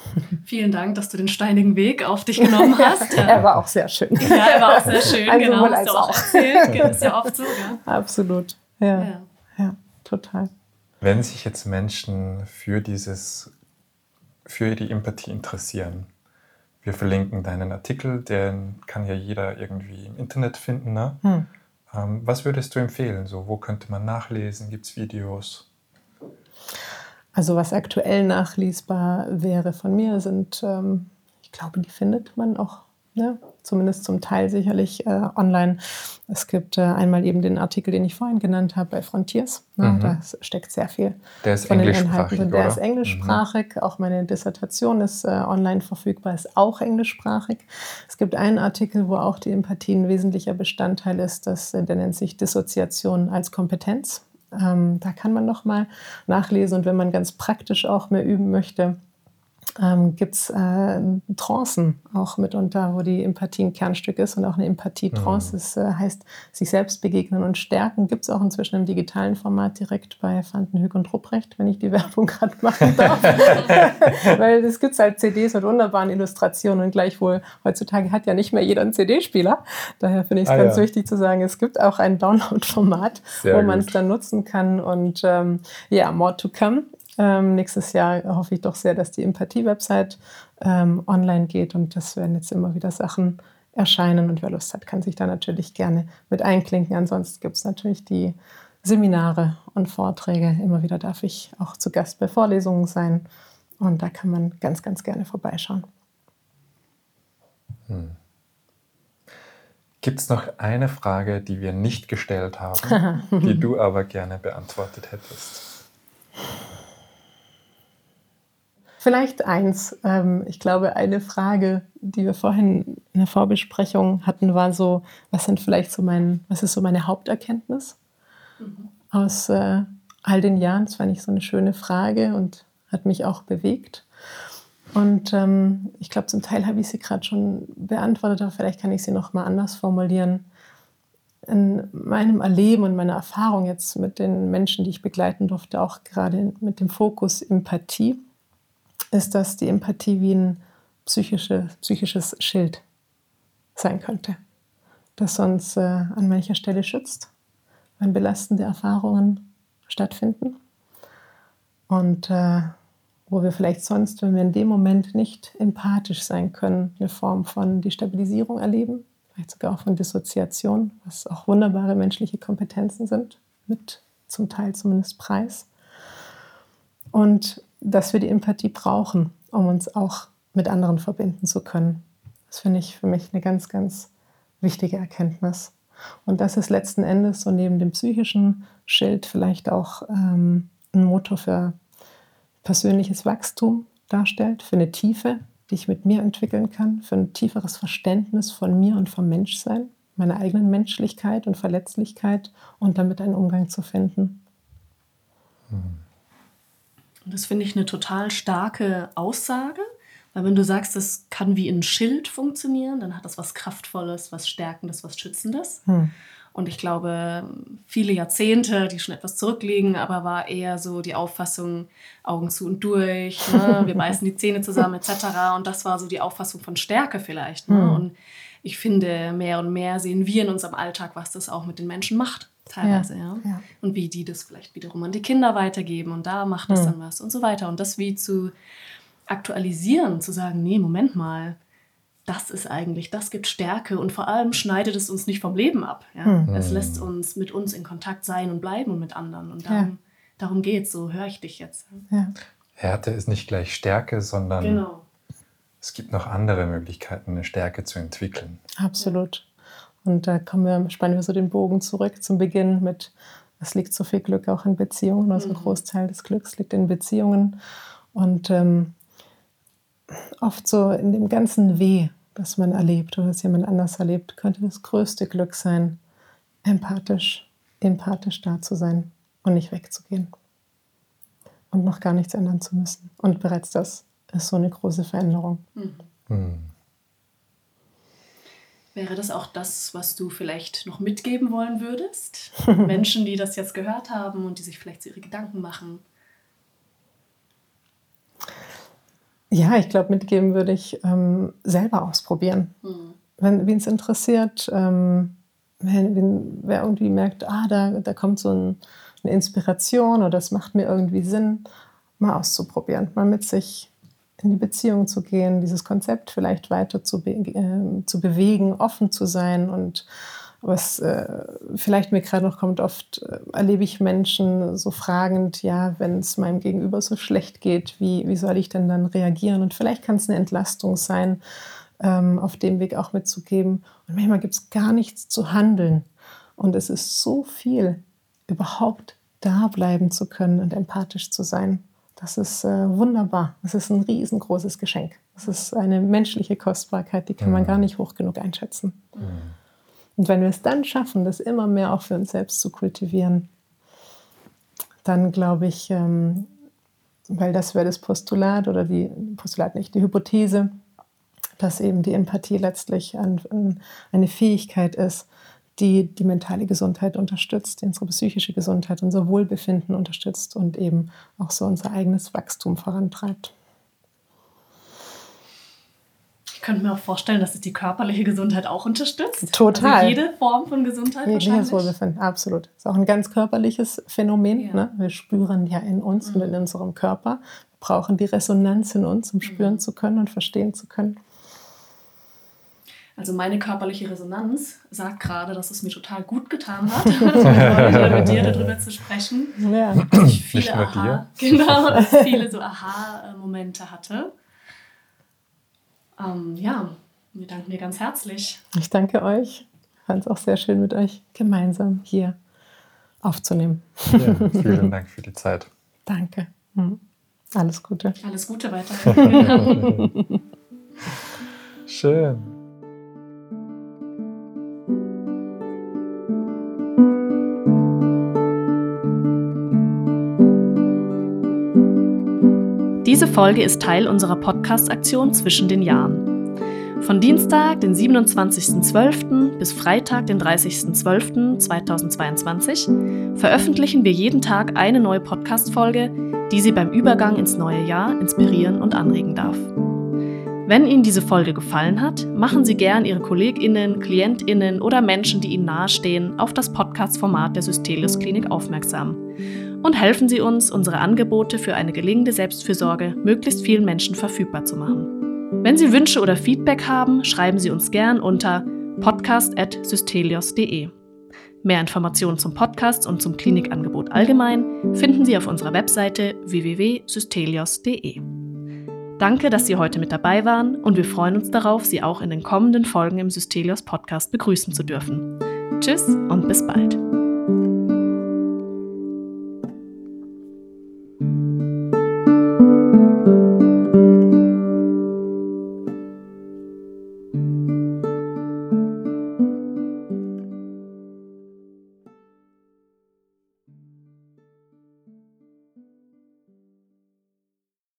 Speaker 1: Vielen Dank, dass du den steinigen Weg auf dich genommen hast.
Speaker 2: er war auch sehr schön.
Speaker 1: Ja, er war auch sehr schön, also genau. Hast du auch, auch erzählt. Das ist ja oft so. Ja.
Speaker 2: Absolut. Ja. ja. ja, total.
Speaker 3: Wenn sich jetzt Menschen für dieses, für die Empathie interessieren, wir verlinken deinen Artikel, den kann ja jeder irgendwie im Internet finden. Ne? Hm. Ähm, was würdest du empfehlen? So, wo könnte man nachlesen? Gibt es Videos?
Speaker 2: Also was aktuell nachlesbar wäre von mir, sind, ähm, ich glaube, die findet man auch, ne? zumindest zum Teil sicherlich äh, online. Es gibt äh, einmal eben den Artikel, den ich vorhin genannt habe bei Frontiers. Ne? Mhm. Da steckt sehr viel
Speaker 3: der ist von den Inhalten.
Speaker 2: Der ist englischsprachig. Mhm. Auch meine Dissertation ist äh, online verfügbar, ist auch englischsprachig. Es gibt einen Artikel, wo auch die Empathie ein wesentlicher Bestandteil ist. Das, äh, der nennt sich Dissoziation als Kompetenz. Ähm, da kann man noch mal nachlesen und wenn man ganz praktisch auch mehr üben möchte, ähm, gibt es äh, Trancen auch mitunter, wo die Empathie ein Kernstück ist und auch eine Empathie-Trance. Mhm. Das äh, heißt, sich selbst begegnen und stärken. Gibt es auch inzwischen im digitalen Format direkt bei Vandenhück und Rupprecht, wenn ich die Werbung gerade machen darf. Weil es gibt halt CDs mit wunderbaren Illustrationen und gleichwohl heutzutage hat ja nicht mehr jeder einen CD-Spieler. Daher finde ich es ah, ganz ja. wichtig zu sagen, es gibt auch ein Download-Format, wo man es dann nutzen kann. Und ähm, ja, more to come Ähm, nächstes Jahr hoffe ich doch sehr, dass die Empathie-Website ähm, online geht und das werden jetzt immer wieder Sachen erscheinen und wer Lust hat, kann sich da natürlich gerne mit einklinken. Ansonsten gibt es natürlich die Seminare und Vorträge. Immer wieder darf ich auch zu Gast bei Vorlesungen sein und da kann man ganz, ganz gerne vorbeischauen.
Speaker 3: Hm. Gibt es noch eine Frage, die wir nicht gestellt haben, die du aber gerne beantwortet hättest?
Speaker 2: Vielleicht eins. Ähm, ich glaube, eine Frage, die wir vorhin in der Vorbesprechung hatten, war so, was sind vielleicht so mein, was ist so meine Haupterkenntnis mhm. aus äh, all den Jahren? Das fand ich so eine schöne Frage und hat mich auch bewegt. Und ähm, ich glaube, zum Teil habe ich sie gerade schon beantwortet, aber vielleicht kann ich sie noch mal anders formulieren. In meinem Erleben und meiner Erfahrung jetzt mit den Menschen, die ich begleiten durfte, auch gerade mit dem Fokus Empathie, ist, dass die Empathie wie ein psychische, psychisches Schild sein könnte, das uns äh, an mancher Stelle schützt, wenn belastende Erfahrungen stattfinden. Und äh, wo wir vielleicht sonst, wenn wir in dem Moment nicht empathisch sein können, eine Form von Destabilisierung erleben, vielleicht sogar auch von Dissoziation, was auch wunderbare menschliche Kompetenzen sind, mit zum Teil zumindest Preis. Und dass wir die Empathie brauchen, um uns auch mit anderen verbinden zu können. Das finde ich für mich eine ganz, ganz wichtige Erkenntnis. Und das ist letzten Endes so neben dem psychischen Schild vielleicht auch ähm, ein Motor für persönliches Wachstum darstellt, für eine Tiefe, die ich mit mir entwickeln kann, für ein tieferes Verständnis von mir und vom Menschsein, meiner eigenen Menschlichkeit und Verletzlichkeit und damit einen Umgang zu finden.
Speaker 1: Hm. Und das finde ich eine total starke Aussage, weil wenn du sagst, das kann wie ein Schild funktionieren, dann hat das was Kraftvolles, was Stärkendes, was Schützendes. Hm. Und ich glaube, viele Jahrzehnte, die schon etwas zurückliegen, aber war eher so die Auffassung, Augen zu und durch, ne? wir beißen die Zähne zusammen etc. Und das war so die Auffassung von Stärke vielleicht. Ne? Hm. Und ich finde, mehr und mehr sehen wir in unserem Alltag, was das auch mit den Menschen macht teilweise, ja, ja. ja. Und wie die das vielleicht wiederum an die Kinder weitergeben und da macht es mhm. dann was und so weiter. Und das wie zu aktualisieren, zu sagen, nee, Moment mal, das ist eigentlich, das gibt Stärke und vor allem schneidet es uns nicht vom Leben ab. Ja? Mhm. Es lässt uns mit uns in Kontakt sein und bleiben und mit anderen. Und darum, ja. darum geht es, so höre ich dich jetzt.
Speaker 3: Ja. Härte ist nicht gleich Stärke, sondern genau. Es gibt noch andere Möglichkeiten, eine Stärke zu entwickeln.
Speaker 2: Absolut. Und da kommen wir, spannen wir so den Bogen zurück zum Beginn mit, es liegt so viel Glück auch in Beziehungen, also ein mhm. Großteil des Glücks liegt in Beziehungen. Und ähm, oft so in dem ganzen Weh, das man erlebt oder das jemand anders erlebt, könnte das größte Glück sein, empathisch, empathisch da zu sein und nicht wegzugehen. Und noch gar nichts ändern zu müssen. Und bereits das ist so eine große Veränderung. Mhm. Mhm.
Speaker 1: Wäre das auch das, was du vielleicht noch mitgeben wollen würdest? Menschen, die das jetzt gehört haben und die sich vielleicht ihre Gedanken machen.
Speaker 2: Ja, ich glaube, mitgeben würde ich ähm, selber ausprobieren. Hm. Wenn wen es interessiert, ähm, wenn, wenn, wer irgendwie merkt, ah, da, da kommt so ein, eine Inspiration oder das macht mir irgendwie Sinn, mal auszuprobieren, mal mit sich in die Beziehung zu gehen, dieses Konzept vielleicht weiter zu, be äh, zu bewegen, offen zu sein. Und was äh, vielleicht mir gerade noch kommt, oft äh, erlebe ich Menschen so fragend, ja, wenn es meinem Gegenüber so schlecht geht, wie, wie soll ich denn dann reagieren? Und vielleicht kann es eine Entlastung sein, ähm, auf dem Weg auch mitzugeben. Und manchmal gibt es gar nichts zu handeln. Und es ist so viel, überhaupt da bleiben zu können und empathisch zu sein. Das ist äh, wunderbar. Das ist ein riesengroßes Geschenk. Das ist eine menschliche Kostbarkeit, die kann man mhm. gar nicht hoch genug einschätzen. Mhm. Und wenn wir es dann schaffen, das immer mehr auch für uns selbst zu kultivieren, dann glaube ich, ähm, weil das wäre das Postulat oder die Postulat nicht, die Hypothese, dass eben die Empathie letztlich ein, ein, eine Fähigkeit ist, die die mentale Gesundheit unterstützt, unsere psychische Gesundheit, unser Wohlbefinden unterstützt und eben auch so unser eigenes Wachstum vorantreibt.
Speaker 1: Ich könnte mir auch vorstellen, dass es die körperliche Gesundheit auch unterstützt.
Speaker 2: Total.
Speaker 1: Also jede Form von Gesundheit
Speaker 2: Jegliches Wohlbefinden, absolut. Ist auch ein ganz körperliches Phänomen.
Speaker 1: Ja.
Speaker 2: Ne? Wir spüren ja in uns
Speaker 1: Mhm.
Speaker 2: und in unserem Körper. Wir brauchen die Resonanz in uns, um
Speaker 1: Mhm.
Speaker 2: spüren zu können und verstehen zu können.
Speaker 1: Also meine körperliche Resonanz sagt gerade, dass es mir total gut getan hat, heute mit dir darüber zu sprechen.
Speaker 2: Ja.
Speaker 1: Ich viele
Speaker 3: Nicht nur
Speaker 1: Aha,
Speaker 3: dir.
Speaker 1: genau, dass ich viele so Aha-Momente hatte. Ähm, ja, wir danken dir ganz herzlich.
Speaker 2: Ich danke euch. Ich fand es auch sehr schön, mit euch gemeinsam hier aufzunehmen.
Speaker 3: Ja, vielen Dank für die Zeit.
Speaker 2: Danke. Mhm. Alles Gute.
Speaker 1: Alles Gute weiterhin.
Speaker 3: Schön.
Speaker 1: Diese Folge ist Teil unserer Podcast-Aktion zwischen den Jahren. Von Dienstag, den 27.12. bis Freitag, den 30.12.2022 veröffentlichen wir jeden Tag eine neue Podcast-Folge, die Sie beim Übergang ins neue Jahr inspirieren und anregen darf. Wenn Ihnen diese Folge gefallen hat, machen Sie gern Ihre KollegInnen, KlientInnen oder Menschen, die Ihnen nahestehen, auf das Podcast-Format der Systelius Klinik aufmerksam und helfen Sie uns, unsere Angebote für eine gelingende Selbstfürsorge möglichst vielen Menschen verfügbar zu machen. Wenn Sie Wünsche oder Feedback haben, schreiben Sie uns gern unter podcast.systelios.de. Mehr Informationen zum Podcast und zum Klinikangebot allgemein finden Sie auf unserer Webseite www.systelios.de. Danke, dass Sie heute mit dabei waren und wir freuen uns darauf, Sie auch in den kommenden Folgen im Systelios Podcast begrüßen zu dürfen. Tschüss und bis bald.